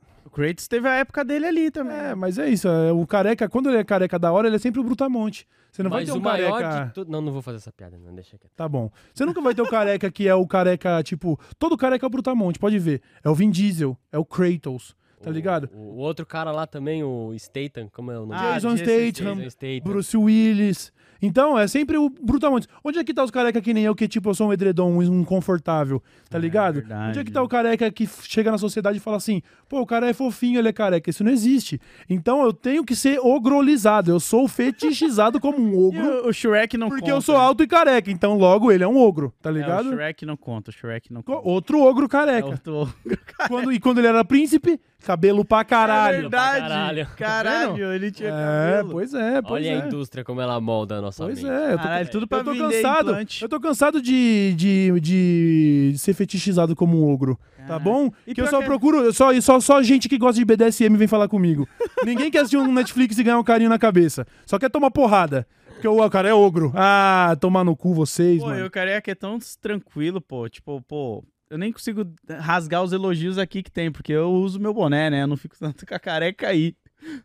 O Kratos teve a época dele ali também. É, mas é isso. é, O careca, quando ele é careca da hora, ele é sempre o Brutamonte. Você não vai Mas ter um o maior careca. tudo. Não, não vou fazer essa piada, não, deixa quieto. Tá bom. Você nunca vai ter o careca que é o careca, tipo. Todo careca é o Brutamonte, pode ver. É o Vin Diesel, é o Kratos, tá O- ligado? O, o outro cara lá também, o Statham, como é o nome Ah, Jason Jason Statham, Jason Statham. Bruce Willis. Então, é sempre o Brutamonte. Onde é que tá os careca que nem eu, que tipo, eu sou um edredom, um confortável, tá É ligado? verdade. Onde é que tá o careca que chega na sociedade e fala assim, pô, o cara é fofinho, ele é careca. Isso não existe. Então eu tenho que ser ogrolizado. Eu sou fetichizado como um [LAUGHS] ogro, o, o Shrek não porque conta. eu sou alto e careca. Então logo ele é um ogro, tá É, ligado? o Shrek não conta, o Shrek não Co- conta. Outro ogro É careca. outro- [LAUGHS] Quando, e quando ele era príncipe, cabelo pra É caralho. verdade. [LAUGHS] Caralho. Caralho, ele tinha É, cabelo. pois é, pois Olha é. a indústria como ela molda a nossa Pois mente. é, eu tô, Caralho, tudo pra eu tô cansado. implante. Eu tô cansado de, de, de ser fetichizado como um ogro. Tá Caralho. bom? E que eu só que- procuro. eu Só, só, só gente que gosta de BDSM vem falar comigo. [LAUGHS] Ninguém quer assistir um Netflix e ganhar um carinho na cabeça. Só quer tomar porrada. Porque o cara é ogro. Ah, tomar no cu vocês, Pô, mano. eu careca é tão tranquilo, pô. Tipo, pô, eu nem consigo rasgar os elogios aqui que tem, porque eu uso meu boné, né? Eu não fico tanto [LAUGHS] com a careca aí.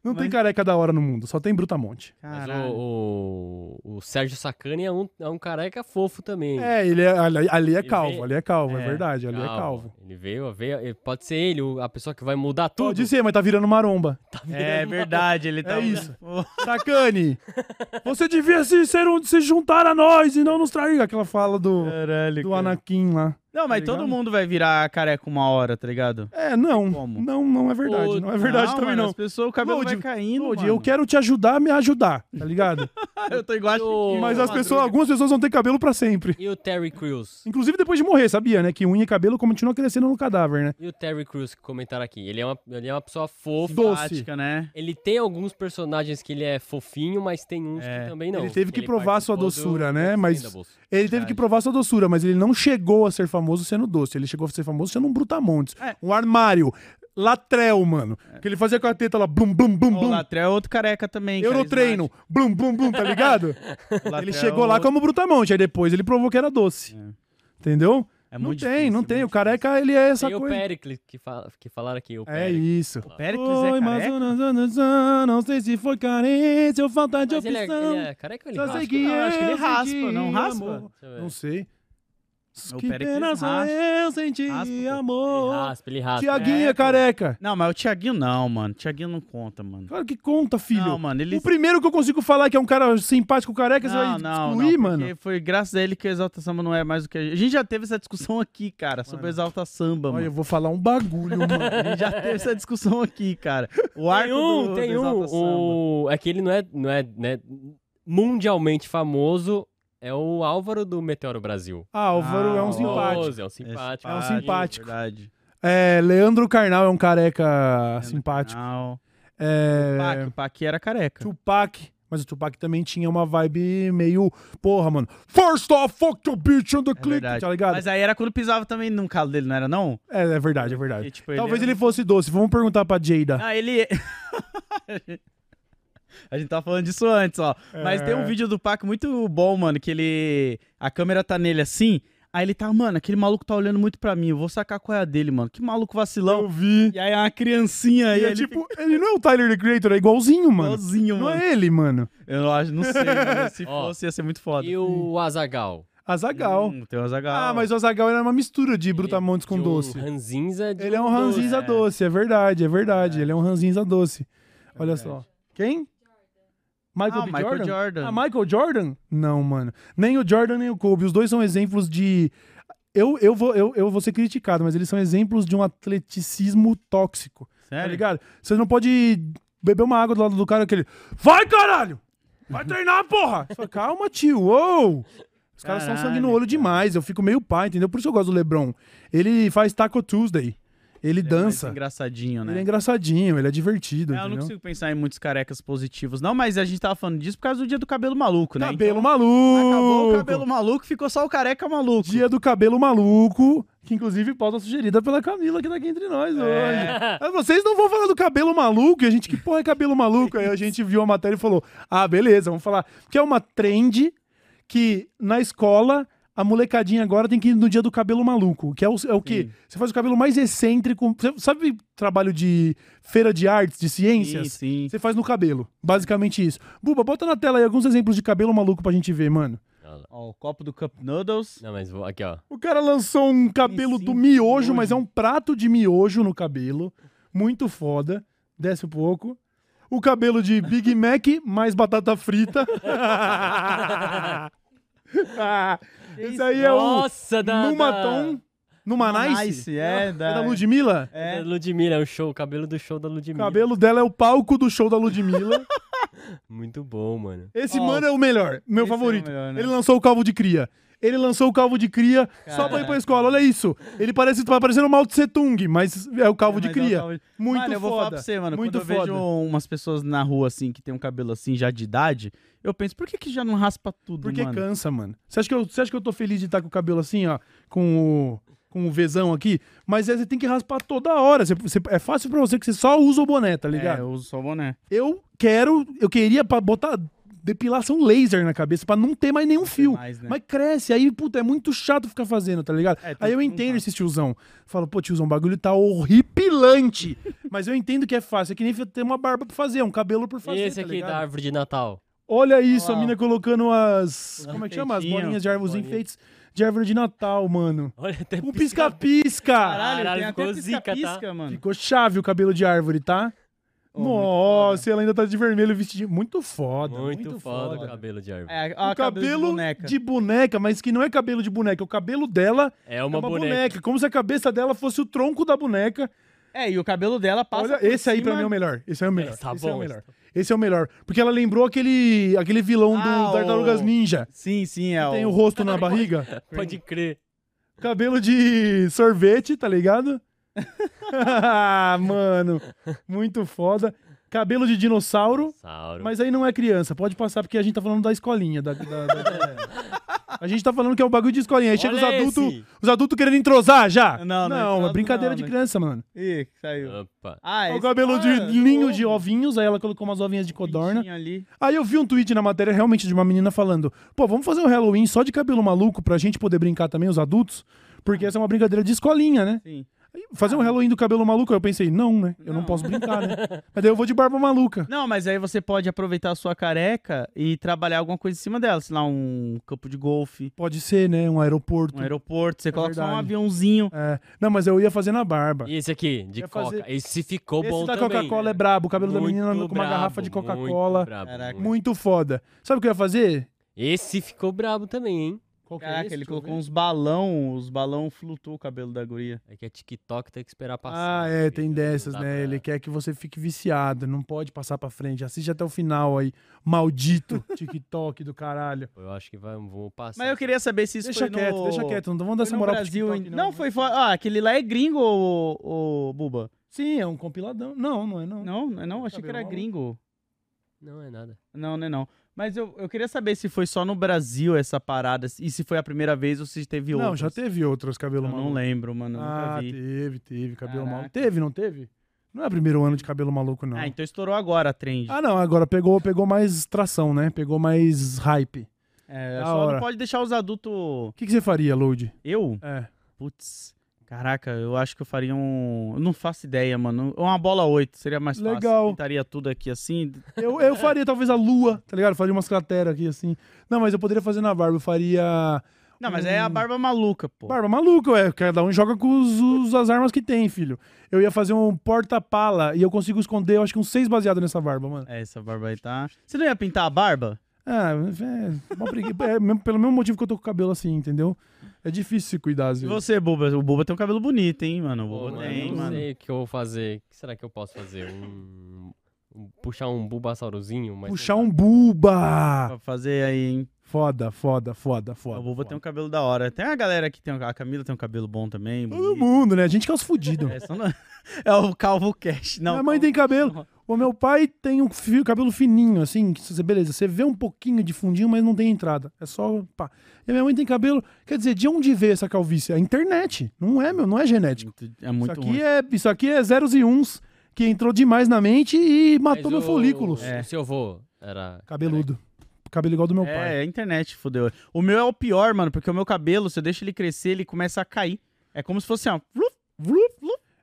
Não tem mas- careca da hora no mundo, só tem Brutamonte. Mas Caralho. o, o, o Sérgio Sacani é um, é um careca fofo também. É, ele é, ali, ali é Ele calvo, vem- ali é calvo, é, É, verdade, ali é calvo. Ele veio, veio, pode ser ele, a pessoa que vai mudar tudo. Pode ser, mas tá virando maromba. [LAUGHS] É verdade, ele tá. É isso. [LAUGHS] Pô, Sacane, você devia se, ser um, se juntar a nós e não nos trair. Aquela fala do, Caralho. do. Anakin lá. Não, mas tá todo mundo vai virar careca uma hora, tá ligado? É, não. Como? Não, não é verdade. Ô, não é verdade também, mano, não. As pessoas, o cabelo Lodi, vai caindo, Lodi, mano. eu quero te ajudar a me ajudar, tá ligado? [LAUGHS] eu tô igual Chiquinho. Mas as pessoas, algumas pessoas vão ter cabelo pra sempre. E o Terry Crews? Inclusive depois de morrer, sabia, né? Que unha e cabelo continua crescendo no cadáver, né? E o Terry Crews que comentaram aqui? Ele é uma, ele é uma pessoa fofa. doce. Né? Ele tem alguns personagens que ele é fofinho, mas tem uns É. que também não. Ele teve que provar sua doçura, do né? Mas-. Ele teve que provar sua doçura, mas ele não chegou a ser famoso sendo doce. Ele chegou a ser famoso sendo um brutamontes. É. Um armário. Latrel, mano. Que ele fazia com a teta lá, blum, blum, blum, O blum. Latrell é outro careca também. Eurotreino, blum, blum, blum, tá ligado? [LAUGHS] ele chegou lá como brutamonte, aí depois ele provou que era doce. É. Entendeu? É não tem, difícil, não é tem. O careca, ele é essa Tem o coisa. Pericles que, fala, que falaram aqui. O É isso. Pericles é mas careca? não sei se foi carência ou falta de Mas ele é, opção. ele é careca ou ele Só raspa? sei que Não, eu acho que ele eu raspa, não raspa? amor. Eu. Não sei. O que Pericles pena só raspa. eu senti Raspa, pô. Ele amor. raspa, ele raspa. Tiaguinho É, é careca. Não, mas o Thiaguinho não, mano. O Thiaguinho não conta, mano. Claro que conta, filho. Não, mano, ele... O primeiro que eu consigo falar que é um cara simpático careca, você vai não, excluir, não, mano. porque foi graças a ele que o Exalta Samba não é mais o que a gente... A gente já teve essa discussão aqui, cara, sobre o. Exalta Samba, Olha, eu mano. vou falar um bagulho, [LAUGHS] mano. A gente já teve essa discussão aqui, cara. O arco Tem um, do, tem do um. Exalta Samba. O, é que ele não é, não é né, mundialmente famoso. É o Álvaro do Meteoro Brasil. Ah, Álvaro é um Ah, simpático. É um simpático. É um simpático. Verdade. É, Leandro Carnal é um careca simpático. Não. É, Pac, o Pac era careca. Tupac. Mas o Tupac também tinha uma vibe meio. Porra, mano. First off, fuck your bitch on the É click, verdade. tá ligado? Mas aí era quando pisava também no calo dele, não era não? É, é verdade, é verdade. E, tipo, Talvez era- ele fosse doce. Vamos perguntar pra Jada. Ah, ele. [LAUGHS] [LAUGHS] A gente tava falando disso antes, ó. Mas tem um É. vídeo do Pac muito bom, mano, que ele. A câmera tá nele assim. Aí ele tá, mano, aquele maluco tá olhando muito pra mim. Eu vou sacar qual é a dele, mano. Que maluco vacilão. Eu vi. E aí é uma criancinha aí. E é ele tipo, ele não é o Tyler the Creator, é igualzinho, fica mano. igualzinho, Não mano. é ele, mano. Eu não acho, não sei, mano. [LAUGHS] Se Ó, fosse, ia ser muito foda. E o Azagal. Azagal. Hum, tem o Azaghal. Ah, mas o Azagal era uma mistura de Brutamontes com de um doce. ranzinza de Ele é um ranzinza é. doce, é verdade, é verdade. Ele é um ranzinza doce. Olha verdade. só. Quem? Michael Ah, B. Michael Jordan? Jordan. Ah, Michael Jordan? Não, mano. Nem o Jordan nem o Kobe. Os dois são exemplos de. Eu, eu, vou, eu, eu vou ser criticado, mas eles são exemplos de um atleticismo tóxico. Tá Sério? ligado? Você não pode beber uma água do lado do cara aquele. Vai, caralho! Vai treinar, porra! Fala, Calma, tio. Uou! Os caras são sangue no olho demais. Eu fico meio pai, entendeu? Por isso eu gosto do LeBron. Ele faz Taco Tuesday. Ele Ele é dança. engraçadinho, né? Ele é engraçadinho, ele é divertido. É, eu não consigo pensar em muitos carecas positivos, não, mas a gente tava falando disso por causa do dia do cabelo maluco, né? Cabelo Então, maluco. Acabou o cabelo maluco, ficou só o careca maluco. Dia do cabelo maluco, que inclusive pauta sugerida pela Camila, que tá aqui entre nós É. hoje. Vocês não vão falar do cabelo maluco? E a gente, que porra é cabelo maluco? Aí a gente viu a matéria e falou: ah, beleza, vamos falar. Que é uma trend que na escola. A molecadinha agora tem que ir no dia do cabelo maluco, que é o, é o quê? Sim. Você faz o cabelo mais excêntrico. Você sabe trabalho de feira de artes, de Sim, ciências? sim. Você faz no cabelo. Basicamente isso. Buba, bota na tela aí alguns exemplos de cabelo maluco pra gente ver, mano. Ó, o copo do Cup Noodles. Não, mas vou, aqui, ó. O cara lançou um cabelo sim, do miojo, miojo. mas é um prato de miojo no cabelo. Muito foda. Desce um pouco. O cabelo de Big [LAUGHS] Mac mais batata frita. [LAUGHS] [LAUGHS] Esse aí é o Nossa, da... Numaton. Numanice? é, É da... da Ludmilla? Da, É. da Ludmilla, é o show, o cabelo do show da O Ludmilla. cabelo dela é o palco do show da Ludmilla. [LAUGHS] Muito bom, mano. Esse Ó, mano é o melhor, meu é o favorito. melhor, né? Ele lançou o calvo de cria. Ele lançou o calvo de cria só pra ir pra escola. Olha isso. Ele parece tá parecendo o Mao Tse Tung, mas é o calvo de Mas é cria. calvo de- Muito Mano, eu vou foda. falar pra você, mano. Muito quando eu foda. vejo umas pessoas na rua, assim, que tem um cabelo assim, já de idade, eu penso, por que que já não raspa tudo, Porque mano? cansa, mano. Você acha, que eu, você acha que eu tô feliz de estar com o cabelo assim, ó? Com o, com o Vzão aqui? Mas é, você tem que raspar toda hora. Você- você- é fácil pra você que você só usa o boné, tá É, ligado? eu uso só o boné. Eu quero, eu queria botar depilação laser na cabeça pra não ter mais nenhum fio. mais, né? Mas cresce, aí, puta, é muito chato ficar fazendo, tá ligado? É, aí eu entendo esse tiozão. Falo, pô, tiozão, o bagulho tá horripilante. [LAUGHS] Mas eu entendo que é fácil. É que nem ter uma barba pra fazer, é um cabelo por fazer. E esse tá aqui ligado? da árvore de Natal. Olha isso, Olha a mina colocando as. Como é que chama? As bolinhas de árvore, os Bolinha. enfeites de árvore de Natal, mano. Olha, até Um pisca-pisca. Caralho, Caralho, tem ficou até zica, tá? pisca-pisca, mano. Ficou chave o cabelo de árvore, tá? Muito Nossa, e ela ainda tá de vermelho vestidinho. Muito foda. Muito, foda, o cabelo de árvore. É, O cabelo de boneca. de boneca, mas que não é cabelo de boneca. O cabelo dela É é uma, uma boneca. boneca. Como se a cabeça dela fosse o tronco da boneca. É, e o cabelo dela passa Olha, por esse aí pra cima- mim é o melhor. Esse é o melhor. Esse tá esse é o bom, melhor. esse Esse é o melhor. Porque ela lembrou aquele, aquele vilão do Ah, Tartarugas o- Ninja. Sim, sim, é Tem o... o rosto na barriga. Pode crer. Cabelo de sorvete, tá ligado? Ah, [LAUGHS] Mano, muito foda. Cabelo de dinossauro, Sauro. mas aí não é criança. Pode passar porque a gente tá falando da escolinha. Da, da- da- A gente tá falando que é o bagulho de escolinha. Aí chega os Olha adultos, esse. os adultos querendo entrosar já. Não, não entrosa é brincadeira não, de né? criança, mano. Ih, saiu. Opa. Ah, o esse- cabelo de ninho ovo. de ovinhos, aí ela colocou umas ovinhas de codorna. Pintinho ali. Aí eu vi um tweet na matéria realmente de uma menina falando: pô, vamos fazer um Halloween só de cabelo maluco pra gente poder brincar também, os adultos? Porque essa é uma brincadeira de escolinha, né? Sim. Fazer um Halloween do cabelo maluco, eu pensei, não, né? Eu não, Não. posso brincar, né? [LAUGHS] Mas daí eu vou de barba maluca. Não, mas aí você pode aproveitar a sua careca e trabalhar alguma coisa em cima dela. Sei lá, um campo de golfe, Pode ser, né? Um aeroporto. um aeroporto. Você coloca só um verdade. aviãozinho. É. Não, mas eu ia fazer na barba. E esse aqui, de Ia coca. fazer- Esse ficou Esse bom da também. Coca-Cola é brabo. O cabelo da Muito menina com uma brabo, garrafa de muito Coca-Cola. brabo, Caraca. muito. Muito foda. Sabe o que eu ia fazer? Esse ficou brabo também, hein? Qual que é esse? ele Deixa colocou uns balão, os balão flutuou o cabelo da guria. É que é TikTok, tem que esperar passar. Ah, é, tem Não dessas, né? pra- Ele quer que você fique viciado, não pode passar pra frente. Assiste até o final aí. Maldito [LAUGHS] TikTok do caralho. Eu acho que vai, vamos passar. Mas eu queria saber se isso Deixa foi quieto, no... deixa quieto. Não vamos dar Foi essa moral pro Brasil, TikTok, hein? não, foi fora. Ah, aquele lá é gringo, ô, ô, Buba? Sim, é um compiladão. Não, não é não. Não, não, é não, achei que era maluco. gringo. Não é nada. Não, não é não. Mas eu, eu queria saber se foi só no Brasil essa parada e se foi a primeira vez ou se teve Não, outras. já teve outros cabelo Eu maluco. não lembro, mano. Ah, nunca vi. teve, teve. Cabelo Caraca. maluco. Teve, não teve? Não é primeiro ano de cabelo maluco, não. Ah, então estourou agora a trend. Ah, não, agora pegou, pegou mais tração, né? Pegou mais hype. é, só hora. não pode deixar os adultos. O que, que você faria, Load? Eu? É. Putz. Caraca, eu acho que eu faria um. Eu não faço ideia, mano. Uma bola 8 seria mais fácil. Legal. Pintaria tudo aqui assim. Eu, eu faria talvez a lua, tá ligado? Faria umas crateras aqui assim. Não, mas eu poderia fazer na barba. Eu faria. Não, mas é a barba maluca, pô. Barba maluco, é. Cada um joga com os, os- as armas que tem, filho. Eu ia fazer um porta-pala e eu consigo esconder, eu acho que uns seis baseados nessa barba, mano. É, essa barba aí tá. Você não ia pintar a barba? Ah, é, mó pregui- é mesmo- pelo mesmo motivo que eu tô com o cabelo assim, entendeu? É difícil se cuidar, às E vezes. você, Buba? O Buba tem um cabelo bonito, hein, mano? O Pô, Buba mano, tem, não mano. sei o que eu vou fazer. O que será que eu posso fazer? Um... Puxar um bulbassaurozinho, mas. Puxar um buba. Pra fazer aí, hein? Foda, foda, foda, foda. A Buba foda. tem um cabelo da hora. Tem a galera que tem. A Camila tem um cabelo bom também. Todo bonito. mundo, né? A gente que é os fudidos. [LAUGHS] É, não- [LAUGHS] é o Calvo Cash. Não, Minha mãe tem cabelo. Não. O meu pai tem um fio, cabelo fininho, assim, que você, beleza, você vê um pouquinho de fundinho, mas não tem entrada. É só pá. E a minha mãe tem cabelo. Quer dizer, de onde veio essa calvície? A internet. Não é, meu, não é genético. Muito- É muito isso, aqui ruim. é, isso aqui é zeros e uns que entrou demais na mente e Mas matou meu o- folículos. É. O seu avô era. Cabeludo. Cabelo igual do meu pai. É, a internet fodeu. O meu é o pior, mano, porque o meu cabelo, se eu deixo ele crescer, ele começa a cair. É como se fosse, ó.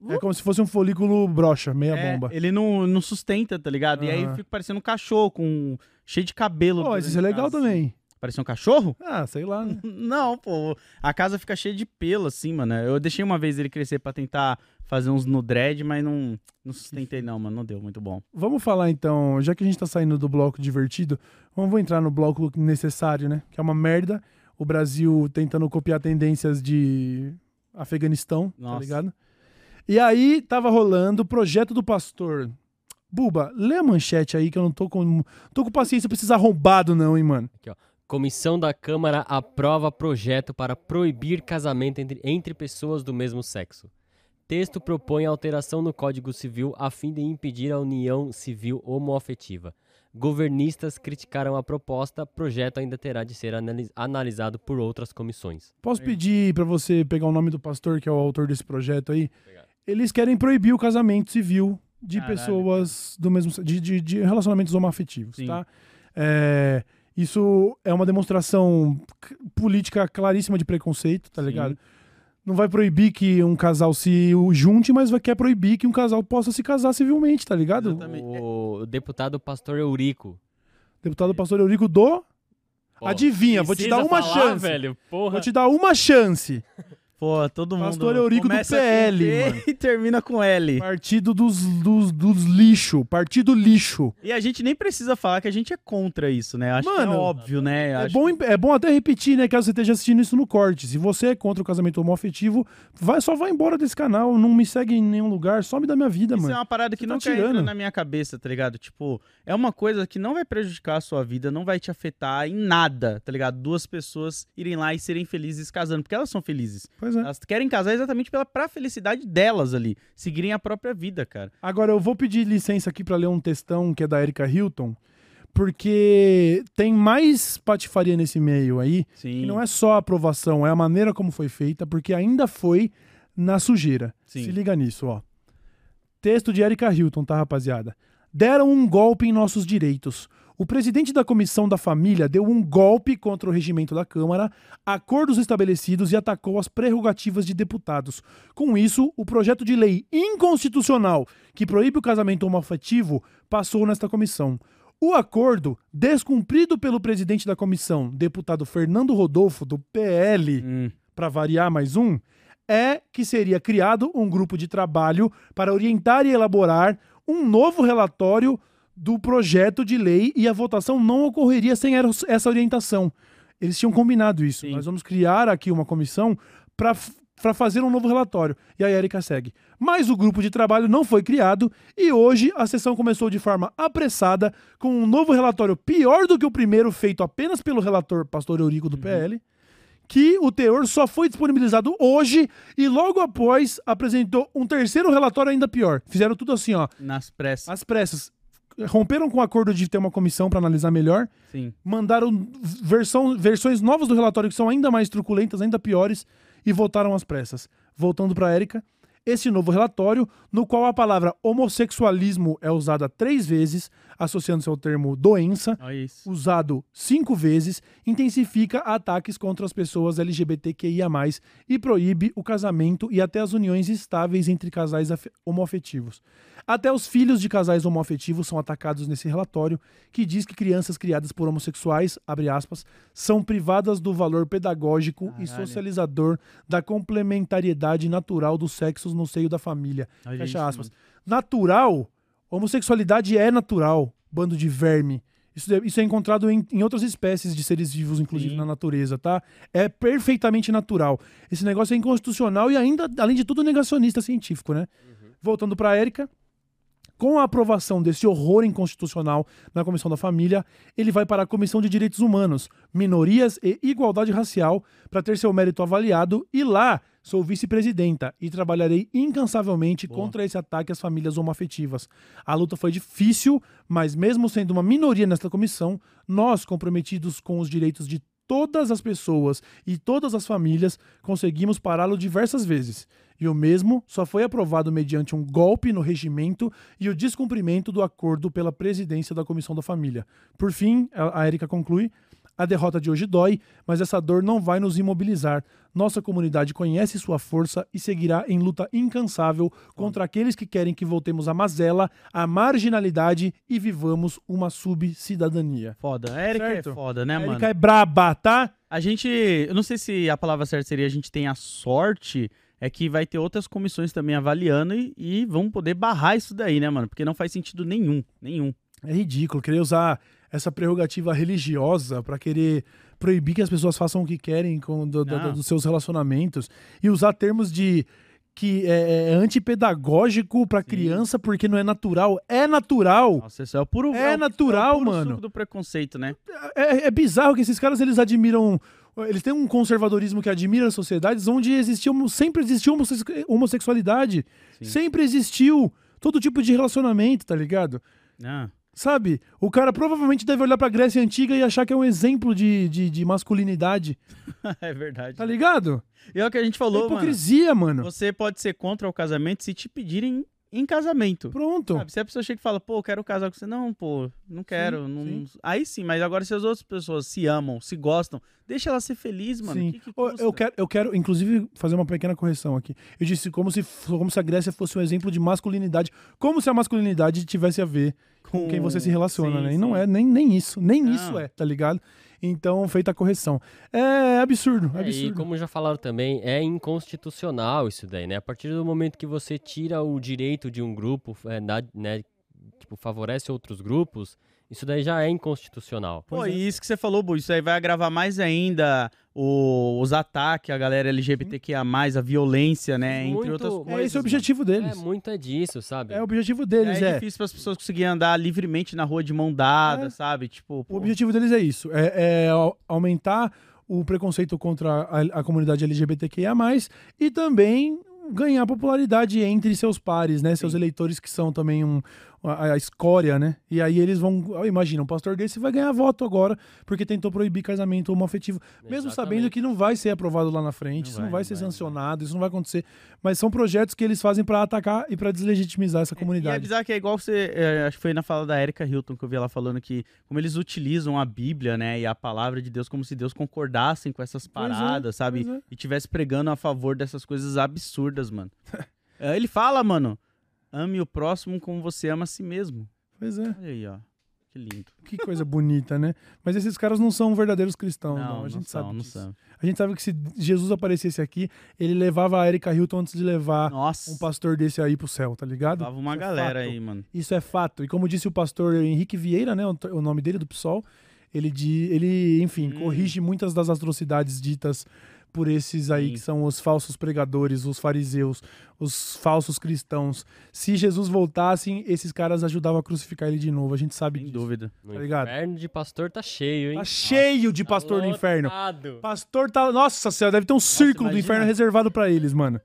É como se fosse um folículo brocha, meia É, bomba. Ele não, não sustenta, tá ligado? E aí fico parecendo um cachorro, com cheio de cabelo. Pô, por isso é legal casa. também. Parecia um cachorro? Ah, sei lá, né? [LAUGHS] Não, pô. A casa fica cheia de pelo, assim, mano. Eu deixei uma vez ele crescer pra tentar fazer uns no dread, mas não, não sustentei, não, mano. Não deu muito bom. Vamos falar então, já que a gente tá saindo do bloco divertido, vamos entrar no bloco necessário, né? Que é uma merda. O Brasil tentando copiar tendências de Afeganistão, tá Nossa. ligado? E aí tava rolando o projeto do pastor. Buba, lê a manchete aí que eu não tô com tô com paciência pra esses arrombados não, hein, mano. Comissão da Câmara aprova projeto para proibir casamento entre, entre pessoas do mesmo sexo. Texto propõe alteração no Código Civil a fim de impedir a união civil homoafetiva. Governistas criticaram a proposta, projeto ainda terá de ser analis- analisado por outras comissões. Posso pedir pra você pegar o nome do pastor que é o autor desse projeto aí? Obrigado. Eles querem proibir o casamento civil de Caralho, pessoas do mesmo de, de, de relacionamentos homoafetivos, Sim. tá? É, isso é uma demonstração política claríssima de preconceito, tá Sim. ligado? Não vai proibir que um casal se junte, mas vai quer proibir que um casal possa se casar civilmente, tá ligado? Exatamente. O deputado Pastor Eurico. Deputado Pastor Eurico do Adivinha, vou te dar uma falar, chance. velho. Porra. Vou te dar uma chance. [LAUGHS] Pô, todo mundo. Pastor Eurico do PL. [LAUGHS] E termina com L. Partido dos, dos, dos lixo. Partido lixo. E a gente nem precisa falar que a gente é contra isso, né? Acho Mano, que é óbvio, né? É Acho bom, é bom até repetir, né? Caso você esteja assistindo isso no corte. Se você é contra o casamento homoafetivo, vai, só vai embora desse canal. Não me segue em nenhum lugar. Some da minha vida, Isso é mano. uma parada que Você tá entra tirando. na minha cabeça, tá ligado? Tipo, é uma coisa que não vai prejudicar a sua vida, não vai te afetar em nada, tá ligado? Duas pessoas irem lá e serem felizes casando, porque elas são felizes. Pois é. Elas querem casar exatamente pela pra felicidade delas ali, seguirem a própria vida, cara. Agora, eu vou pedir licença aqui pra ler um textão que é da Erika Hilton, porque tem mais patifaria nesse meio aí, Sim. que não é só a aprovação, é a maneira como foi feita, porque ainda foi na sujeira. Sim. Se liga nisso, ó. Texto de Erika Hilton, tá, rapaziada? Deram um golpe em nossos direitos. O presidente da Comissão da Família deu um golpe contra o regimento da Câmara, acordos estabelecidos e atacou as prerrogativas de deputados. Com isso, o projeto de lei inconstitucional que proíbe o casamento homoafetivo passou nesta comissão. O acordo, descumprido pelo presidente da comissão, deputado Fernando Rodolfo, do PL, Hum, para variar mais um, é que seria criado um grupo de trabalho para orientar e elaborar um novo relatório do projeto de lei e a votação não ocorreria sem essa orientação. Eles tinham combinado isso. Sim. Nós vamos criar aqui uma comissão para para fazer um novo relatório. E a Erika segue. Mas o grupo de trabalho não foi criado e hoje a sessão começou de forma apressada com um novo relatório pior do que o primeiro feito apenas pelo relator Pastor Eurico do PL que o teor só foi disponibilizado hoje e logo após apresentou um terceiro relatório ainda pior. Fizeram tudo assim, ó, nas pressas. às pressas. Romperam com o acordo de ter uma comissão para analisar melhor, Sim. mandaram versão, versões novas do relatório que são ainda mais truculentas, ainda piores e votaram às pressas. Voltando para Érica, esse novo relatório, no qual a palavra homossexualismo é usada três vezes, associando-se ao termo doença, isso. usado cinco vezes, intensifica ataques contra as pessoas LGBTQIA+, e proíbe o casamento e até as uniões estáveis entre casais afe- homoafetivos. Até os filhos de casais homoafetivos são atacados nesse relatório, que diz que crianças criadas por homossexuais, abre aspas, são privadas do valor pedagógico e Caralho. socializador da complementariedade natural dos sexos no seio da família. Fecha aspas. Natural, homossexualidade é natural, bando de verme. Isso é, isso é encontrado em, em outras espécies de seres vivos, inclusive Sim. na natureza, tá? É perfeitamente natural. Esse negócio é inconstitucional e ainda, além de tudo, negacionista científico, né? Voltando pra Érica. Com a aprovação desse horror inconstitucional na Comissão da Família, ele vai para a Comissão de Direitos Humanos, Minorias e Igualdade Racial para ter seu mérito avaliado e lá sou vice-presidenta e trabalharei incansavelmente Boa. contra esse ataque às famílias homoafetivas. A luta foi difícil, mas mesmo sendo uma minoria nesta comissão, nós, comprometidos com os direitos de todas as pessoas e todas as famílias, conseguimos pará-lo diversas vezes. E o mesmo só foi aprovado mediante um golpe no regimento e o descumprimento do acordo pela presidência da Comissão da Família. Por fim, a Érica conclui. A derrota de hoje dói, mas essa dor não vai nos imobilizar. Nossa comunidade conhece sua força e seguirá em luta incansável contra aqueles que querem que voltemos à mazela, à marginalidade e vivamos uma subcidadania. Foda. A Erika Certo. é foda, né, a mano? Érica é braba, tá? A gente. Eu não sei se a palavra certa seria a gente tem a sorte. É que vai ter outras comissões também avaliando e, e vão poder barrar isso daí, né, mano? Porque não faz sentido nenhum. Nenhum. É ridículo querer usar essa prerrogativa religiosa pra querer proibir que as pessoas façam o que querem com do- do- dos seus relacionamentos e usar termos de que é, é antipedagógico pra criança porque não é natural. É natural. Nossa, isso é o puro. É o- natural, o puro mano. do preconceito, né? É, é bizarro que esses caras eles admiram. Eles têm um conservadorismo que admira as sociedades onde existiu, sempre existiu homosse- homossexualidade. Sim. Sempre existiu todo tipo de relacionamento, tá ligado? Ah, Sabe? O cara provavelmente deve olhar pra Grécia Antiga e achar que é um exemplo de, de, de masculinidade. [LAUGHS] é verdade. Tá ligado? E é o que a gente É falou, mano. hipocrisia, mano. Você pode ser contra o casamento se te pedirem em casamento. Pronto. Sabe, se a pessoa chega e fala, pô, quero casar com você, não, pô, não quero. não... sim. Aí sim, mas agora se as outras pessoas se amam, se gostam, deixa ela ser feliz, mano. Sim. Que que eu, quero, eu quero, inclusive, fazer uma pequena correção aqui. Eu disse como se, como se a Grécia fosse um exemplo de masculinidade. Como se a masculinidade tivesse a ver com quem você se relaciona, Sim, né? E não é nem, nem isso. Nem Não. isso é, tá ligado? Então, feita a correção. É absurdo, É, e absurdo. como já falaram também, é inconstitucional isso daí, né? A partir do momento que você tira o direito de um grupo, é, na- né, tipo, favorece outros grupos, isso daí já é inconstitucional. Pô, Pois é. e isso que você falou, Bu, isso aí vai agravar mais ainda o- os ataques à galera LGBTQIA, a violência, né? Entre Muito- outras É coisas. É esse o objetivo deles. É, muito é disso, sabe? É o objetivo deles, É, é. difícil para as pessoas conseguirem andar livremente na rua de mão dada, É. sabe? Tipo, O pô, objetivo deles é isso: é, é au- aumentar o preconceito contra a, a comunidade LGBTQIA, e também ganhar popularidade entre seus pares, né? Seus Sim. eleitores que são também um, a, a escória, né? E aí eles vão. Imagina, um pastor desse vai ganhar voto agora porque tentou proibir casamento homoafetivo. Mesmo sabendo Exatamente. que não vai ser aprovado lá na frente, Não isso vai, não vai não ser vai, não sancionado, isso não vai acontecer. Mas são projetos que eles fazem pra atacar e pra deslegitimizar essa E é comunidade. bizarro que é igual você. é, acho que foi na fala da Erika Hilton que eu vi ela falando que como eles utilizam a Bíblia, né? E a palavra de Deus como se Deus concordassem com essas é, paradas, sabe? pois é. E tivesse pregando a favor dessas coisas absurdas, mano. [LAUGHS] É, Ele fala, mano, ame o próximo como você ama a si mesmo. Pois é. Olha aí, ó. Que lindo. Que coisa bonita, né? Mas esses caras não são verdadeiros cristãos, não. Não, A não gente são, sabe não disso. são. A gente sabe que se Jesus aparecesse aqui, ele levava a Erika Hilton antes de levar Nossa. um pastor desse aí pro céu, tá ligado? Tava uma Isso é galera fato. aí, mano. Isso é fato. E como disse o pastor Henrique Vieira, né, o nome dele do PSOL, ele, di- ele enfim, Hum. corrige muitas das atrocidades ditas por esses aí Sim. que são os falsos pregadores, os fariseus, os falsos cristãos. Se Jesus voltasse, esses caras ajudavam a crucificar ele de novo. A gente sabe Sem disso. dúvida. No tá ligado? inferno de pastor tá cheio, hein? Tá cheio de pastor no inferno. Pastor tá. Nossa senhora, deve ter um círculo do inferno reservado pra eles, mano.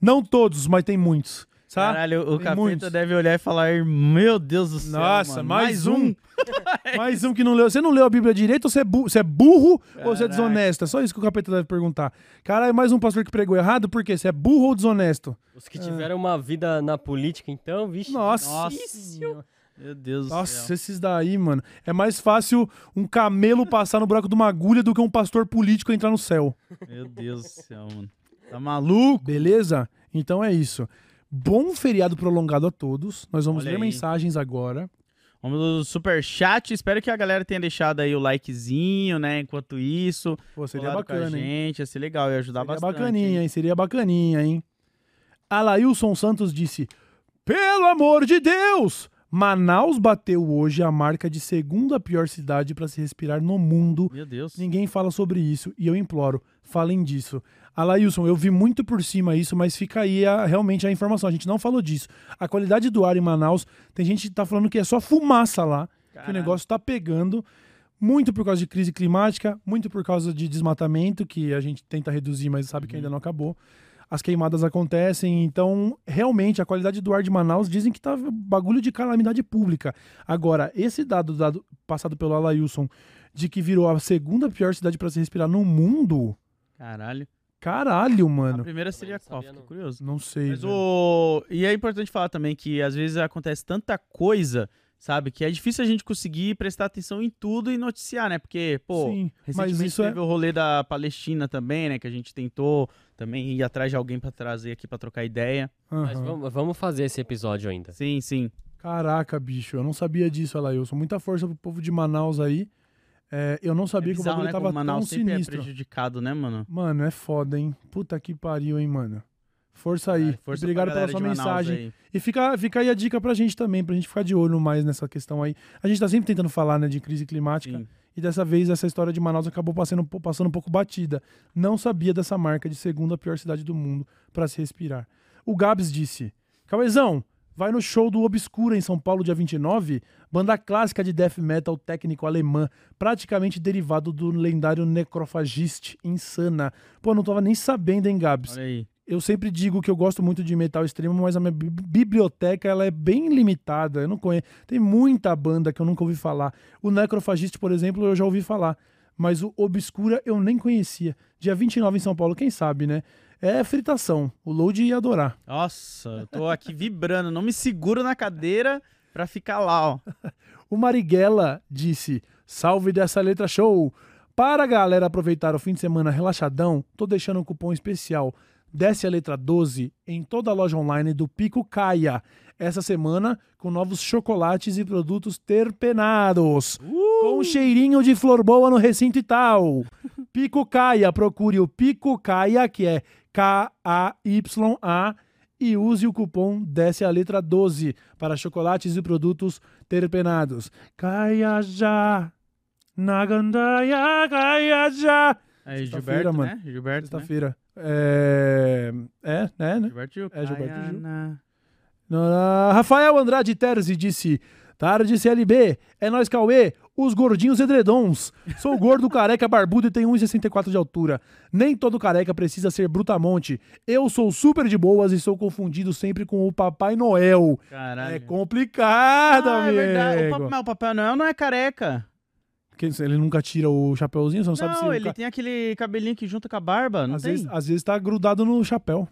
Não todos, mas tem muitos. Sabe? Caralho, o Tem capeta muitos. deve olhar e falar: Meu Deus do céu. Nossa, mano, mais um. [LAUGHS] mais um que não leu. Você não leu a Bíblia direito ou você é, bu- você é burro ou você é Caraca. desonesto? É só isso que o capeta deve perguntar. Caralho, mais um pastor que pregou errado, por quê? Você é burro ou desonesto? Os que tiveram uma vida na política, então, vixe. Nossa. Nossa. Meu Deus do Nossa, céu. esses daí, mano. É mais fácil um camelo passar no buraco de uma agulha do que um pastor político entrar no céu. Meu Deus do céu, mano. Tá maluco? Beleza? Então é isso. Bom feriado prolongado a todos. Nós vamos Olha ler aí. mensagens agora. Vamos no superchat. Espero que a galera tenha deixado aí o likezinho, né? Enquanto isso. Pô, seria colado com a bacana, gente. Ia ser legal, ia ajudar Seria bastante. bacaninha, hein? hein? Seria bacaninha, hein? Alailson Santos disse: Pelo amor de Deus! Manaus bateu hoje a marca de segunda pior cidade para se respirar no mundo. Meu Deus. Ninguém fala sobre isso e eu imploro, falem disso. Alailson, eu vi muito por cima isso, mas fica aí a- realmente a informação. A gente não falou disso. A qualidade do ar em Manaus, tem gente que tá falando que é só fumaça lá, que o Caralho. negócio tá pegando. Muito por causa de crise climática, muito por causa de desmatamento, que a gente tenta reduzir, mas sabe que ainda não acabou. As queimadas acontecem, então realmente a qualidade do ar de Manaus dizem que tá bagulho de calamidade pública. Agora, esse dado, dado passado pelo Alailson de que virou a segunda pior cidade para se respirar no mundo, Caralho. Caralho, A mano. primeira seria qual? Fiquei não. curioso. Não sei. Mas velho. o... E é importante falar também que às vezes acontece tanta coisa, sabe? Que é difícil a gente conseguir prestar atenção em tudo e noticiar, né? Porque, pô, Sim, mas recentemente isso é teve o rolê da Palestina também, né? Que a gente tentou também ir atrás de alguém pra trazer aqui pra trocar ideia. Mas Aham. vamos, vamos fazer esse episódio ainda. Sim, sim. Caraca, bicho, eu não sabia disso, Alailson. Muita força pro povo de Manaus aí. É, eu não sabia é que o bizarro, bagulho né? tava Manaus tão sempre sinistro. é prejudicado, né, mano? Mano, é foda, hein? Puta que pariu, hein, mano. Força aí. É, força Obrigado pela sua mensagem. aí. E fica, fica aí a dica pra gente também, pra gente ficar de olho mais nessa questão aí. A gente tá sempre tentando falar, né, de crise climática. Sim. E dessa vez essa história de Manaus acabou passando, passando um pouco batida. Não sabia dessa marca de segunda pior cidade do mundo pra se respirar. O Gabs disse: Cauezão, vai no show do Obscura em São Paulo, dia 29, banda clássica de death metal técnico alemã, praticamente derivado do lendário Necrofagist Insana. Pô, não tava nem sabendo, hein, Gabs? Olha aí. eu sempre digo que eu gosto muito de metal extremo, mas a minha bi- biblioteca ela é bem limitada. Eu não conheço. Tem muita banda que eu nunca ouvi falar. O Necrofagist, por exemplo, eu já ouvi falar. Mas o Obscura eu nem conhecia. Dia 29 em São Paulo, quem sabe, né? É fritação. O Load ia adorar. Nossa, eu tô aqui vibrando. Não me seguro na cadeira pra ficar lá, ó. [LAUGHS] O Marighella disse: Salve dessa letra show! Para a galera aproveitar o fim de semana relaxadão, tô deixando um cupom especial. Desce a letra 12 em toda a loja online do Pico Caia. Essa semana com novos chocolates e produtos terpenados. Com cheirinho de flor boa no recinto e tal. [LAUGHS] Pico Caia, procure o Pico Caia, que é K-A-Y-A, e use o cupom Desce a letra 12 para chocolates e produtos terpenados. Caia já, na gandaia, caia já. Sexta-feira, Gilberto, mano. né? Gilberto, né? Sexta-feira. É... é, é, né? Gilberto Gil. É, Gilberto Gil. Rafael Andrade Terzi disse: Tarde CLB, é nós Cauê, os gordinhos edredons. Sou gordo, careca, barbudo e tenho 1,64 de altura. Nem todo careca precisa ser brutamonte. Eu sou super de boas e sou confundido sempre com o Papai Noel. Caralho. É complicado, ah, é amigo. verdade. O Papai, mas o Papai Noel não é careca. Ele nunca tira o chapéuzinho, você não, sabe se Não, ele ca- tem aquele cabelinho que junta com a barba, não às, tem? vezes, às vezes tá grudado no chapéu.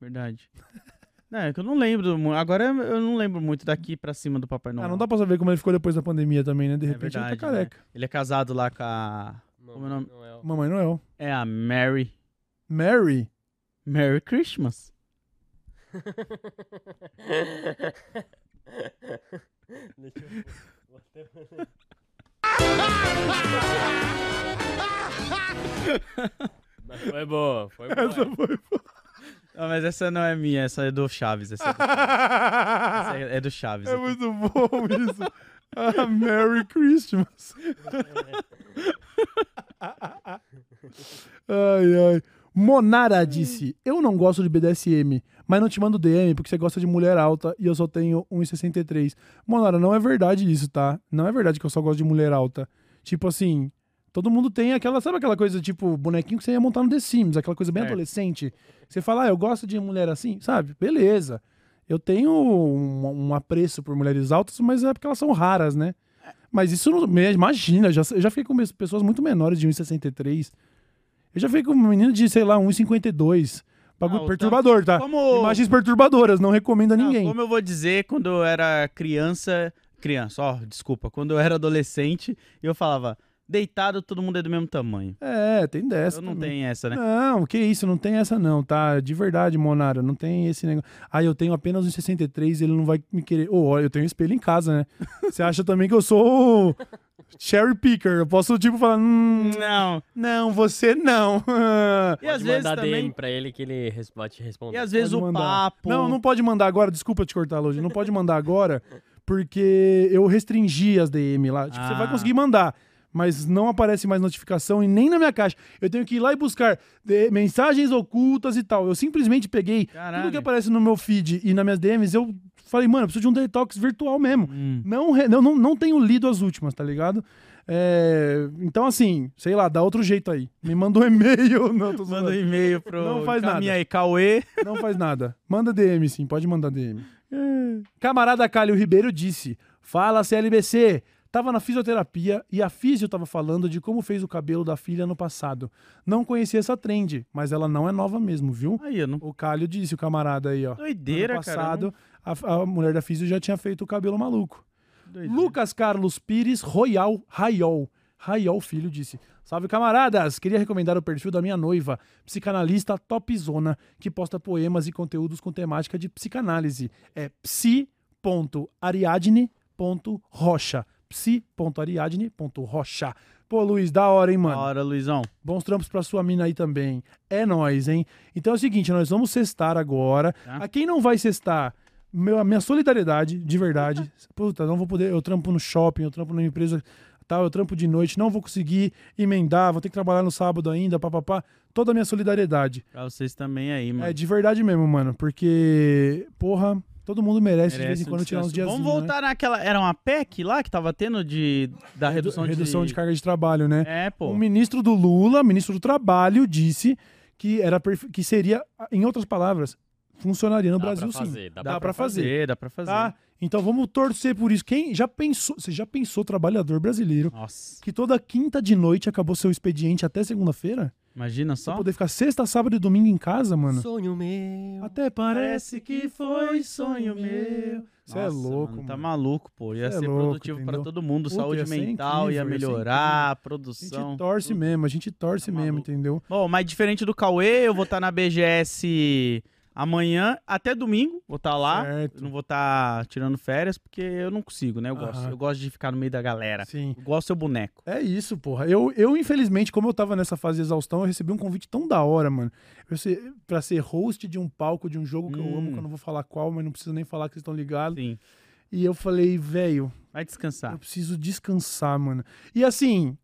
Verdade. [LAUGHS] É que eu não lembro. Agora eu não lembro muito daqui pra cima do Papai Noel. Ah, não dá pra saber como ele ficou depois da pandemia também, né? De É repente ele verdade, tá careca. né? Ele é casado lá com a. Como é o nome? Noel. Mamãe Noel. É a Mary. Mary. Merry Christmas. [LAUGHS] Deixa eu... vou [LAUGHS] até- Mas foi boa, foi boa. Essa foi. Não, mas essa não é minha, essa é do Chaves. Essa é do, essa é- é do Chaves. É aqui. muito bom isso. Ah, Merry Christmas. [LAUGHS] ai, ai. Monara disse: Eu não gosto de BDSM, mas não te mando DM porque você gosta de mulher alta e eu só tenho 1,63. Monara, não é verdade isso, tá? Não é verdade que eu só gosto de mulher alta. Tipo assim, todo mundo tem aquela, sabe aquela coisa tipo bonequinho que você ia montar no The Sims, aquela coisa bem Certo. adolescente. Você fala, ah, eu gosto de mulher assim, sabe? Beleza. Eu tenho um, um apreço por mulheres altas, mas é porque elas são raras, né? Mas isso Imagina, eu já, eu já fiquei com pessoas muito menores de 1,63. Eu já fiquei com um menino de, sei lá, 1,52. Bagulho Ah, perturbador, tá? Como, Imagens perturbadoras, não recomendo a Não, ninguém. como eu vou dizer quando eu era criança. Criança, ó, desculpa. Quando eu era adolescente, eu falava, deitado, todo mundo é do mesmo tamanho. É, tem dessa. eu não tenho essa, né? Não, que isso, não tem essa não, tá? De verdade, Monara, não tem esse negócio. Ah, eu tenho apenas um 63, ele não vai me querer. Ô, ó, eu tenho um espelho em casa, né? Você acha também que eu sou cherry picker. Eu posso, tipo, falar, hum, Não. não, você não. [LAUGHS] E às vezes mandar também. DM pra ele que ele vai te responder. E às vezes Pode o mandar. papo. Não, não pode mandar agora. Desculpa te cortar, Loji. Não pode mandar agora, porque eu restringi as DM lá. Tipo, você vai Ah. conseguir mandar, mas não aparece mais notificação e nem na minha caixa. Eu tenho que ir lá e buscar de- mensagens ocultas e tal. Eu simplesmente peguei Caralho. tudo que aparece no meu feed e nas minhas DMs. Eu falei, mano, eu preciso de um detox virtual mesmo. Hum. Não, não, não, tenho lido as últimas, tá ligado? É, então, assim, sei lá, dá outro jeito aí. Me manda um e-mail. [LAUGHS] Não, tô Manda um e-mail pro. Não faz nada. Caminha aí, Cauê. Não faz nada. Manda DM, sim, pode mandar DM. [LAUGHS] Camarada Calil Ribeiro disse: Fala CLBC. Tava na fisioterapia e a fisio tava falando de como fez o cabelo da filha no passado. Não conhecia essa trend, mas ela não é nova mesmo, viu? Aí, não. O Calil disse, o camarada aí, ó. Doideira, ano cara. passado, a, a mulher da fisio já tinha feito o cabelo maluco. Doideira. Lucas Carlos Pires Royal Raiol. Raiol Filho disse: Salve camaradas! Queria recomendar o perfil da minha noiva, psicanalista topzona, que posta poemas e conteúdos com temática de psicanálise. É psi.ariadne.rocha. psi.ariadne.rocha. Pô, Luiz, da hora, hein, mano? Bora, Luizão. Bons trampos pra sua mina aí também. É nóis, hein? Então é o seguinte, nós vamos cestar agora. Tá. A quem não vai cestar, meu, a minha solidariedade, de verdade. [LAUGHS] Puta, não vou poder. Eu trampo no shopping, eu trampo numa empresa tal, eu trampo de noite, não vou conseguir emendar, vou ter que trabalhar no sábado ainda, papapá. Toda a minha solidariedade. Pra vocês também aí, mano. É de verdade mesmo, mano. Porque, porra, todo mundo merece, de vez em Merece um quando tirar uns dias. Vamos voltar naquela. Era uma PEC lá que tava tendo de. Da redução, redução de. de carga de trabalho, né? É, pô. O ministro do Lula, ministro do Trabalho, disse que era perfe- que seria, em outras palavras, funcionaria no Dá Brasil pra fazer, sim. dá Dá, pra fazer, Dá pra fazer. tá? Então vamos torcer por isso. Quem já pensou, você já pensou trabalhador brasileiro Nossa. que toda quinta de noite acabou seu expediente até segunda-feira? Imagina Pra só. poder ficar sexta, sábado e domingo em casa, mano. Sonho meu. Até parece que foi sonho meu. Você é louco, mano, mano. Tá maluco, pô. Ia Cê é ser louco, produtivo pra entendeu? todo mundo. Puta, Saúde ia mental ia incrível, ia melhorar, A gente produção. torce tudo. mesmo, a gente torce Tá mesmo, maluco. entendeu? Bom, mas diferente do Cauê, eu vou estar na BGS amanhã até domingo. Vou estar lá. Certo. Não vou estar tirando férias porque eu não consigo, né? Eu gosto, eu gosto de ficar no meio da galera. Sim. Eu gosto do seu boneco. É isso, porra. Eu, eu, infelizmente, como eu tava nessa fase de exaustão, eu recebi um convite tão da hora, mano. Eu ser, pra ser host de um palco de um jogo que eu amo, Hum. que eu não vou falar qual, mas não preciso nem falar que vocês estão ligados. Sim. E eu falei, velho, Vai descansar. eu preciso descansar, mano. E assim,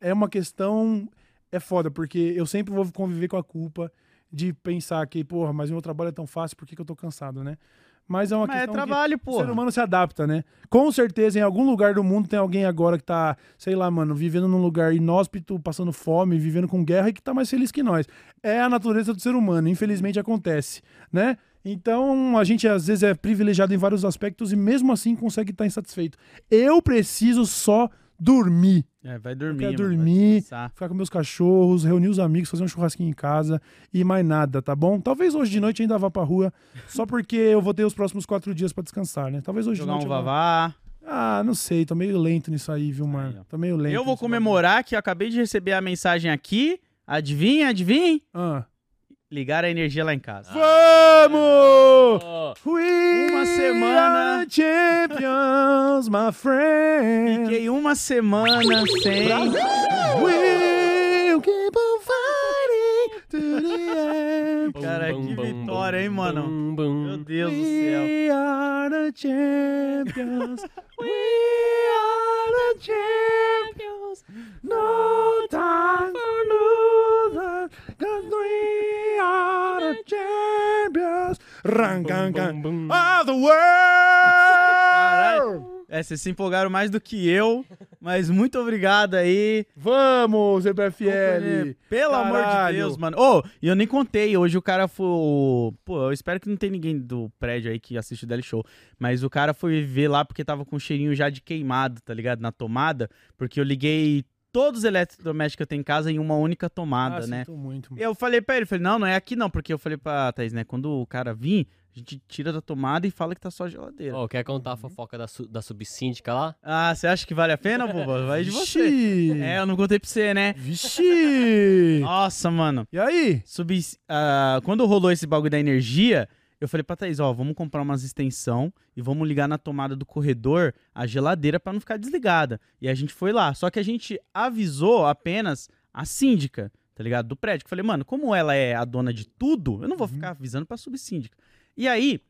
é uma questão. É foda, porque eu sempre vou conviver com a culpa de pensar que, porra, mas meu trabalho é tão fácil, por que, que eu tô cansado, né? Mas é uma Mas é questão. que- trabalho, o pô. ser humano se adapta, né? Com certeza, em algum lugar do mundo tem alguém agora que tá, sei lá, mano, vivendo num lugar inóspito, passando fome, vivendo com guerra e que tá mais feliz que nós. É a natureza do ser humano, infelizmente acontece, né? Então, a gente às vezes é privilegiado em vários aspectos e mesmo assim consegue estar insatisfeito. Eu preciso só dormir, É, vai dormir. quero vai dormir. ficar com meus cachorros, reunir os amigos, fazer um churrasquinho em casa e mais nada, tá bom? Talvez hoje de noite ainda vá pra rua, [LAUGHS] só porque eu vou ter os próximos quatro dias pra descansar, né? Talvez hoje Jogar de noite um eu vá- vavá. ah, não sei, tô meio lento nisso aí, viu, Aí, mano? ó. Tô meio lento. Eu vou comemorar que eu acabei de receber a mensagem aqui. Adivinha, adivinha? Ah. Ligar a energia lá em casa. Vamos! Oh, We Uma semana. champions, my friend. Fiquei uma semana sem. We'll keep on fighting to the end. [LAUGHS] Cara, bum, que bum, vitória, hein, bum, mano? bum, bum. Meu Deus do céu. We are the champions. [LAUGHS] We are the champions. No time for losers. Champions. Rangangan bum. of the world. É, vocês se empolgaram mais do que eu, mas muito obrigado aí. Vamos, ZBFL. Pelo amor de Caralho. Deus, mano. Ô, e eu nem contei, hoje o cara foi. Pô, eu espero que não tenha ninguém do prédio aí que assiste o Daily Show. Mas o cara foi ver lá porque tava com um cheirinho já de queimado, tá ligado? Na tomada. Porque eu liguei todos os eletrodomésticos que eu tenho em casa em uma única tomada, Ah, né? sinto muito, mano. eu falei pra ele, falei, não, não é aqui não, porque eu falei pra Thaís, né? Quando o cara vir, a gente tira da tomada e fala que tá só a geladeira. Ó, quer contar a fofoca da, su- da subsíndica lá? Ah, você acha que vale a pena, boba? Vai de você. É, eu não contei pra você, né? Vixe. Nossa, mano. E aí? Subi, ah, quando rolou esse bagulho da energia, eu falei pra Thaís, ó, vamos comprar umas extensão e vamos ligar na tomada do corredor a geladeira pra não ficar desligada. E a gente foi lá. Só que a gente avisou apenas a síndica, tá ligado? Do prédio. Eu falei, mano, como ela é a dona de tudo, eu não vou ficar avisando pra subsíndica. E aí,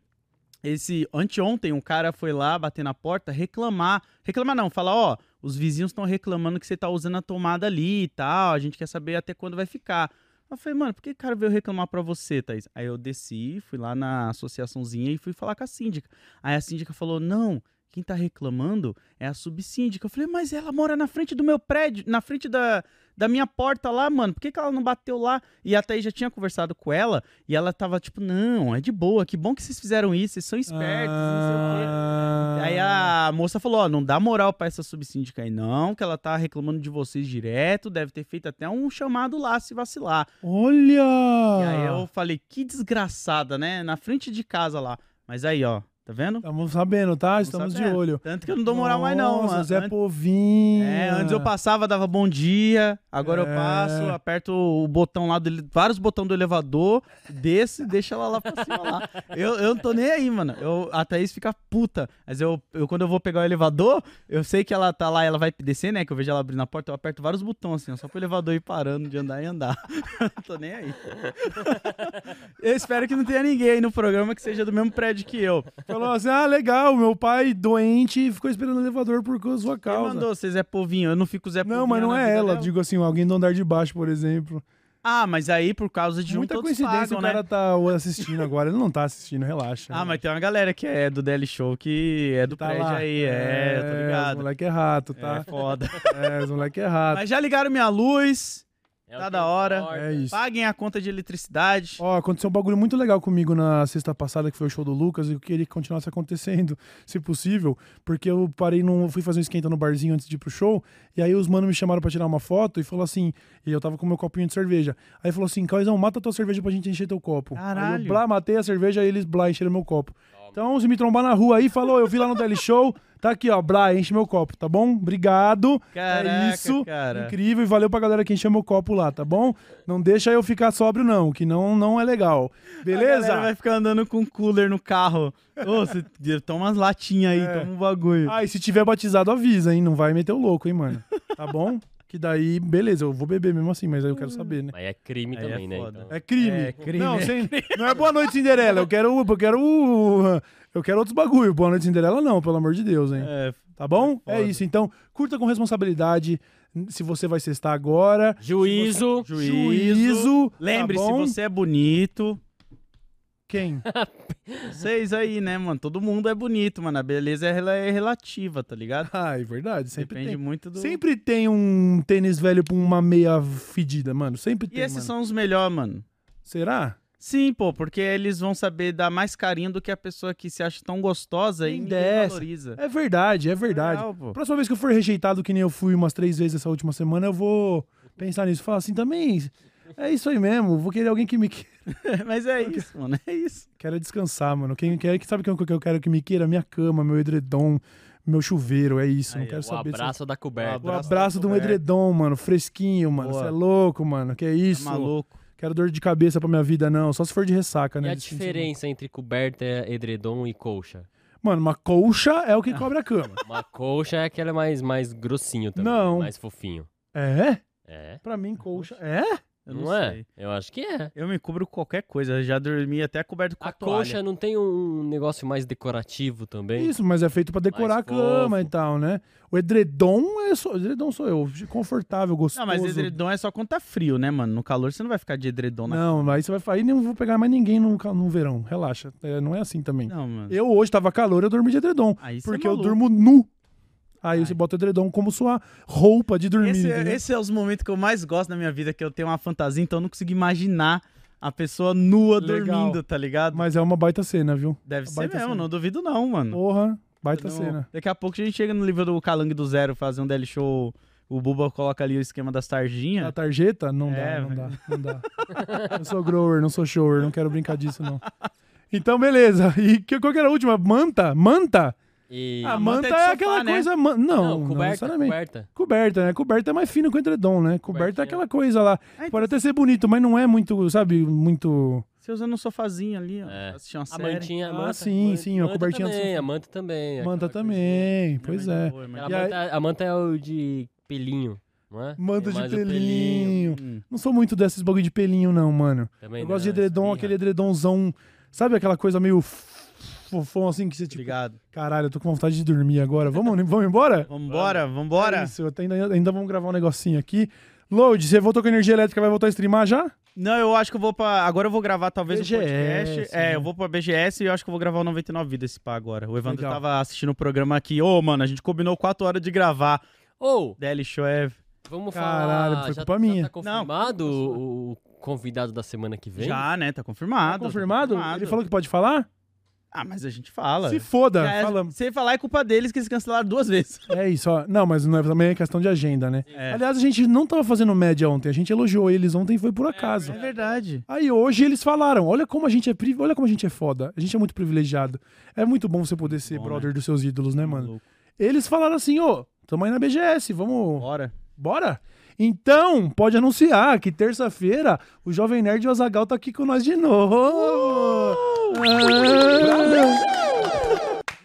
esse anteontem, um cara foi lá bater na porta, reclamar. Reclamar não, falar, ó, os vizinhos estão reclamando que você tá usando a tomada ali e tal. A gente quer saber até quando vai ficar. Eu falei, mano, por que o cara veio reclamar pra você, Thaís? Aí eu desci, fui lá na associaçãozinha e fui falar com a síndica. Aí a síndica falou, não, quem tá reclamando é a subsíndica. Eu falei, mas ela mora na frente do meu prédio, na frente da, da minha porta lá, mano. Por que, que ela não bateu lá? E a Thaís já tinha conversado com ela e ela tava tipo, não, é de boa, que bom que vocês fizeram isso, vocês são espertos, não sei o quê. Ah. Aí a moça falou, ó, não dá moral pra essa subsíndica aí não, que ela tá reclamando de vocês direto, deve ter feito até um chamado lá se vacilar. Olha! E aí eu falei, que desgraçada, né? Na frente de casa lá. Mas aí, ó, tá vendo? Estamos sabendo, tá? Estamos de sabendo. olho. Tanto que eu não dou moral mais não, Nossa, mano. Zé Povinho. É, antes eu passava, dava bom dia, agora eu É. passo, aperto o botão lá, do, vários botões do elevador, desce e deixa ela lá pra cima lá. Eu, eu não tô nem aí, mano. Eu, a Thaís fica puta. Mas eu, eu, quando eu vou pegar o elevador, eu sei que ela tá lá e ela vai descer, né? Que eu vejo ela abrindo a porta, eu aperto vários botões assim, ó, só pro elevador ir parando de andar e andar. [LAUGHS] Eu não tô nem aí. [LAUGHS] Eu espero que não tenha ninguém aí no programa que seja do mesmo prédio que eu. Falou assim: ah, legal, meu pai doente ficou esperando o elevador por causa da sua Quem causa. mandou você, Zé Povinho? Eu não fico Zé Povinho. Não, mas não é ela. dela. Digo assim, alguém do andar de baixo, por exemplo. Ah, mas aí por causa de um Muita todos coincidência pagam, o né? cara tá assistindo agora. Ele não tá assistindo, relaxa. Ah, mas tem uma galera que é do DL Show que é do tá prédio lá. aí, é, tô Os ligado. moleque é rato, É tá? foda. [LAUGHS] É, os moleque é rato. Mas já ligaram minha luz, É Tá da hora. É isso. paguem a conta de eletricidade. Ó, aconteceu um bagulho muito legal comigo na sexta passada, que foi o show do Lucas, e eu queria que continuasse acontecendo, [LAUGHS] se possível, porque eu parei num. fui fazer um esquenta no barzinho antes de ir pro show, e aí os manos me chamaram pra tirar uma foto e falou assim, e eu tava com meu copinho de cerveja. Aí falou assim, Caizão, mata tua cerveja pra gente encher teu copo. Aí Caralho. eu blá, matei a cerveja e eles blá, encheram meu copo. Então, se me trombar na rua aí, falou, eu vi lá no Daily Show, tá aqui, ó, blá, enche meu copo, tá bom? Obrigado. Caraca, é isso. cara. Incrível e valeu pra galera que encheu meu copo lá, tá bom? Não deixa eu ficar sóbrio, não, que não, não é legal. A Beleza? galera vai ficar andando com cooler no carro. Ô, você toma umas latinhas aí, É. toma um bagulho. Ah, e se tiver batizado, avisa, hein? Não vai meter o louco, hein, mano? Tá bom? Que daí, beleza, eu vou beber mesmo assim, mas aí eu quero saber, né? Mas é crime Aí é também, né? foda. Então. É crime. É, crime, Não, é sem- [LAUGHS] não é boa noite, Cinderela. Eu quero, eu quero, eu quero outros bagulho. Boa noite, Cinderela, não, pelo amor de Deus, hein? É, Tá bom? é É, foda. isso. Então, curta com responsabilidade. Se você vai cestar agora. Juízo. juízo. Juízo. Lembre-se, tá bom? você é bonito. Quem? [LAUGHS] Vocês aí, né, mano? Todo mundo é bonito, mano. A beleza é rela- é relativa, tá ligado? Ah, é verdade. Sempre Depende tem. muito do. Sempre tem um tênis velho com uma meia fedida, mano. Sempre E tem. esses mano. são os melhores, mano. Será? Sim, pô, porque eles vão saber dar mais carinho do que a pessoa que se acha tão gostosa e Quem ninguém dessa? valoriza. É verdade, é verdade. Real. Próxima vez que eu for rejeitado, que nem eu fui umas três vezes essa última semana, eu vou pensar nisso. Falar assim também. É isso aí mesmo. Vou querer alguém que me queira. [LAUGHS] Mas é isso, mano. É isso. Quero descansar, mano. Quem quer, sabe o que eu quero que me queira? Minha cama, meu edredom, meu chuveiro. É isso. Aí, não quero O saber. se- abraço da coberta. O abraço abraço de um edredom, mano. Fresquinho, mano. Você é louco, mano. Que é isso? Tá maluco. Quero dor de cabeça pra minha vida, não. Só se for de ressaca, E né? a de semana. diferença entre coberta, edredom e colcha? Mano, uma colcha é o que [LAUGHS] cobre a cama. Uma colcha é aquela mais, mais grossinho também. Não. Mais fofinho. É? É? Pra mim, colcha. É? Eu não não, é? sei. Eu acho que é. Eu me cubro com qualquer coisa. Eu já dormi até coberto com a, A toalha. não tem um negócio mais decorativo também? Isso, mas é feito pra decorar a Mais cama fofo. e tal, né? O edredom é só. O edredom sou eu. Confortável, gostoso. Não, mas edredom é só quando tá frio, né, mano? No calor você não vai ficar de edredom na Não, aí você vai falar. Aí nem vou pegar mais ninguém no, no verão. Relaxa. É, não é assim também. Não, mano. Eu hoje tava calor, eu dormi de edredom. Aí você Porque é eu durmo nu. Aí Ai. você bota o edredom como sua roupa de dormir. Esse, é- esse é os momentos que eu mais gosto na minha vida, que eu tenho uma fantasia, então eu não consigo imaginar a pessoa nua Legal. dormindo, tá ligado? Mas é uma baita cena, viu? Deve ser mesmo, cena. não duvido não, mano. Porra, baita Não- cena. Daqui a pouco a gente chega no livro do Calangue do Zero, fazer um daily show. O Buba coloca ali o esquema das A tarjinhas. tarjeta? Não É, dá, não velho. dá, não dá. eu sou grower, não sou shower, não quero brincar disso, não. Então, beleza. E qual que era a última? Manta? Manta? E... a Ah, manta, manta é é aquela né? coisa. man- Não, não, não, coberta, necessariamente. coberta. Coberta, né? Coberta é mais fino que o edredom, né? Coberta é aquela coisa lá. Ah, então Pode até ser bonito, mas não é muito, sabe, muito. Você usando um sofazinho ali, ó. É. Assistir uma A série. mantinha, a Ah, manta. sim, manta- sim, a manta cobertinha também, sofá. A manta também. Manta também, É pois muito é. boa, é aí- manta, a manta é o de pelinho, não é? Manta É de mais o pelinho. Hum. Não sou muito desses bagulho de pelinho, não, mano. Também Eu gosto de não, edredom, espirra. aquele edredomzão. Sabe aquela coisa meio fofão assim que você tipo. Obrigado. Caralho, eu tô com vontade de dormir agora. Vamos, [LAUGHS] vamos embora? Vambora, vambora. É isso, eu tenho- ainda, ainda vamos gravar um negocinho aqui. Load, você voltou com energia elétrica, vai voltar a streamar já? Não, eu acho que eu vou pra. Agora eu vou gravar talvez BGS, o podcast. né? É, eu vou pra BGS e eu acho que eu vou gravar o 99 Vidas esse pá agora. O Evandro Legal. tava assistindo o programa aqui. Ô, mano, a gente combinou 4 horas de gravar. Ou, DL Show é. vamos Caralho, falar. foi já, culpa já minha. tá confirmado o, o convidado da semana que vem? Já, né? Tá confirmado. Tá confirmado? confirmado. Ele falou que pode falar? Ah, mas a gente fala. Se foda, é- falamos. Se falar é culpa deles que eles cancelaram duas vezes. É isso, ó. Não, mas não é, também é questão de agenda, né? É, Aliás, a gente não tava fazendo média ontem, a gente elogiou eles ontem e foi por acaso. é verdade. Aí hoje eles falaram, olha como a gente é priv... olha como a gente é foda. A gente é muito privilegiado. É muito bom você poder ser Bom, brother dos seus ídolos, né, mano? Maluco. Eles falaram assim, ô, tamo aí na BGS, vamos, Bora. bora? Então, pode anunciar que terça-feira o Jovem Nerd e o Azagal tá aqui com nós de novo. Ah,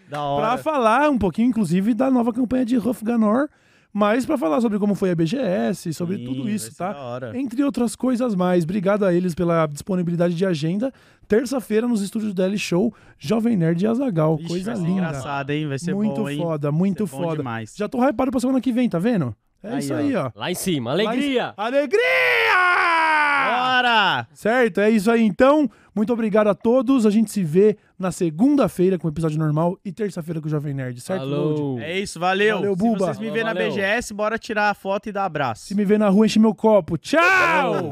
Da pra hora. falar um pouquinho, inclusive, da nova campanha de Ruff Ganor, mas pra falar sobre como foi a BGS, sobre Sim, tudo isso, tá? Entre outras coisas mais. Obrigado a eles pela disponibilidade de agenda. Terça-feira, nos estúdios do L Show, Jovem Nerd e Azagal. Coisa vai linda. engraçado, hein? Vai ser muito bom, hein? foda, muito ser foda. demais. Já tô hypado pra semana que vem, tá vendo? É Aí, isso aí, ó. Lá em cima, alegria! Alegria! Bora! Certo, é isso aí então. Muito obrigado a todos. A gente se vê na segunda-feira com o episódio normal e terça-feira com o Jovem Nerd, certo? Falou! É isso, valeu. Valeu, Se Buba. vocês me verem na Valeu. BGS, bora tirar a foto e dar abraço. Se me ver na rua, enche meu copo. Tchau!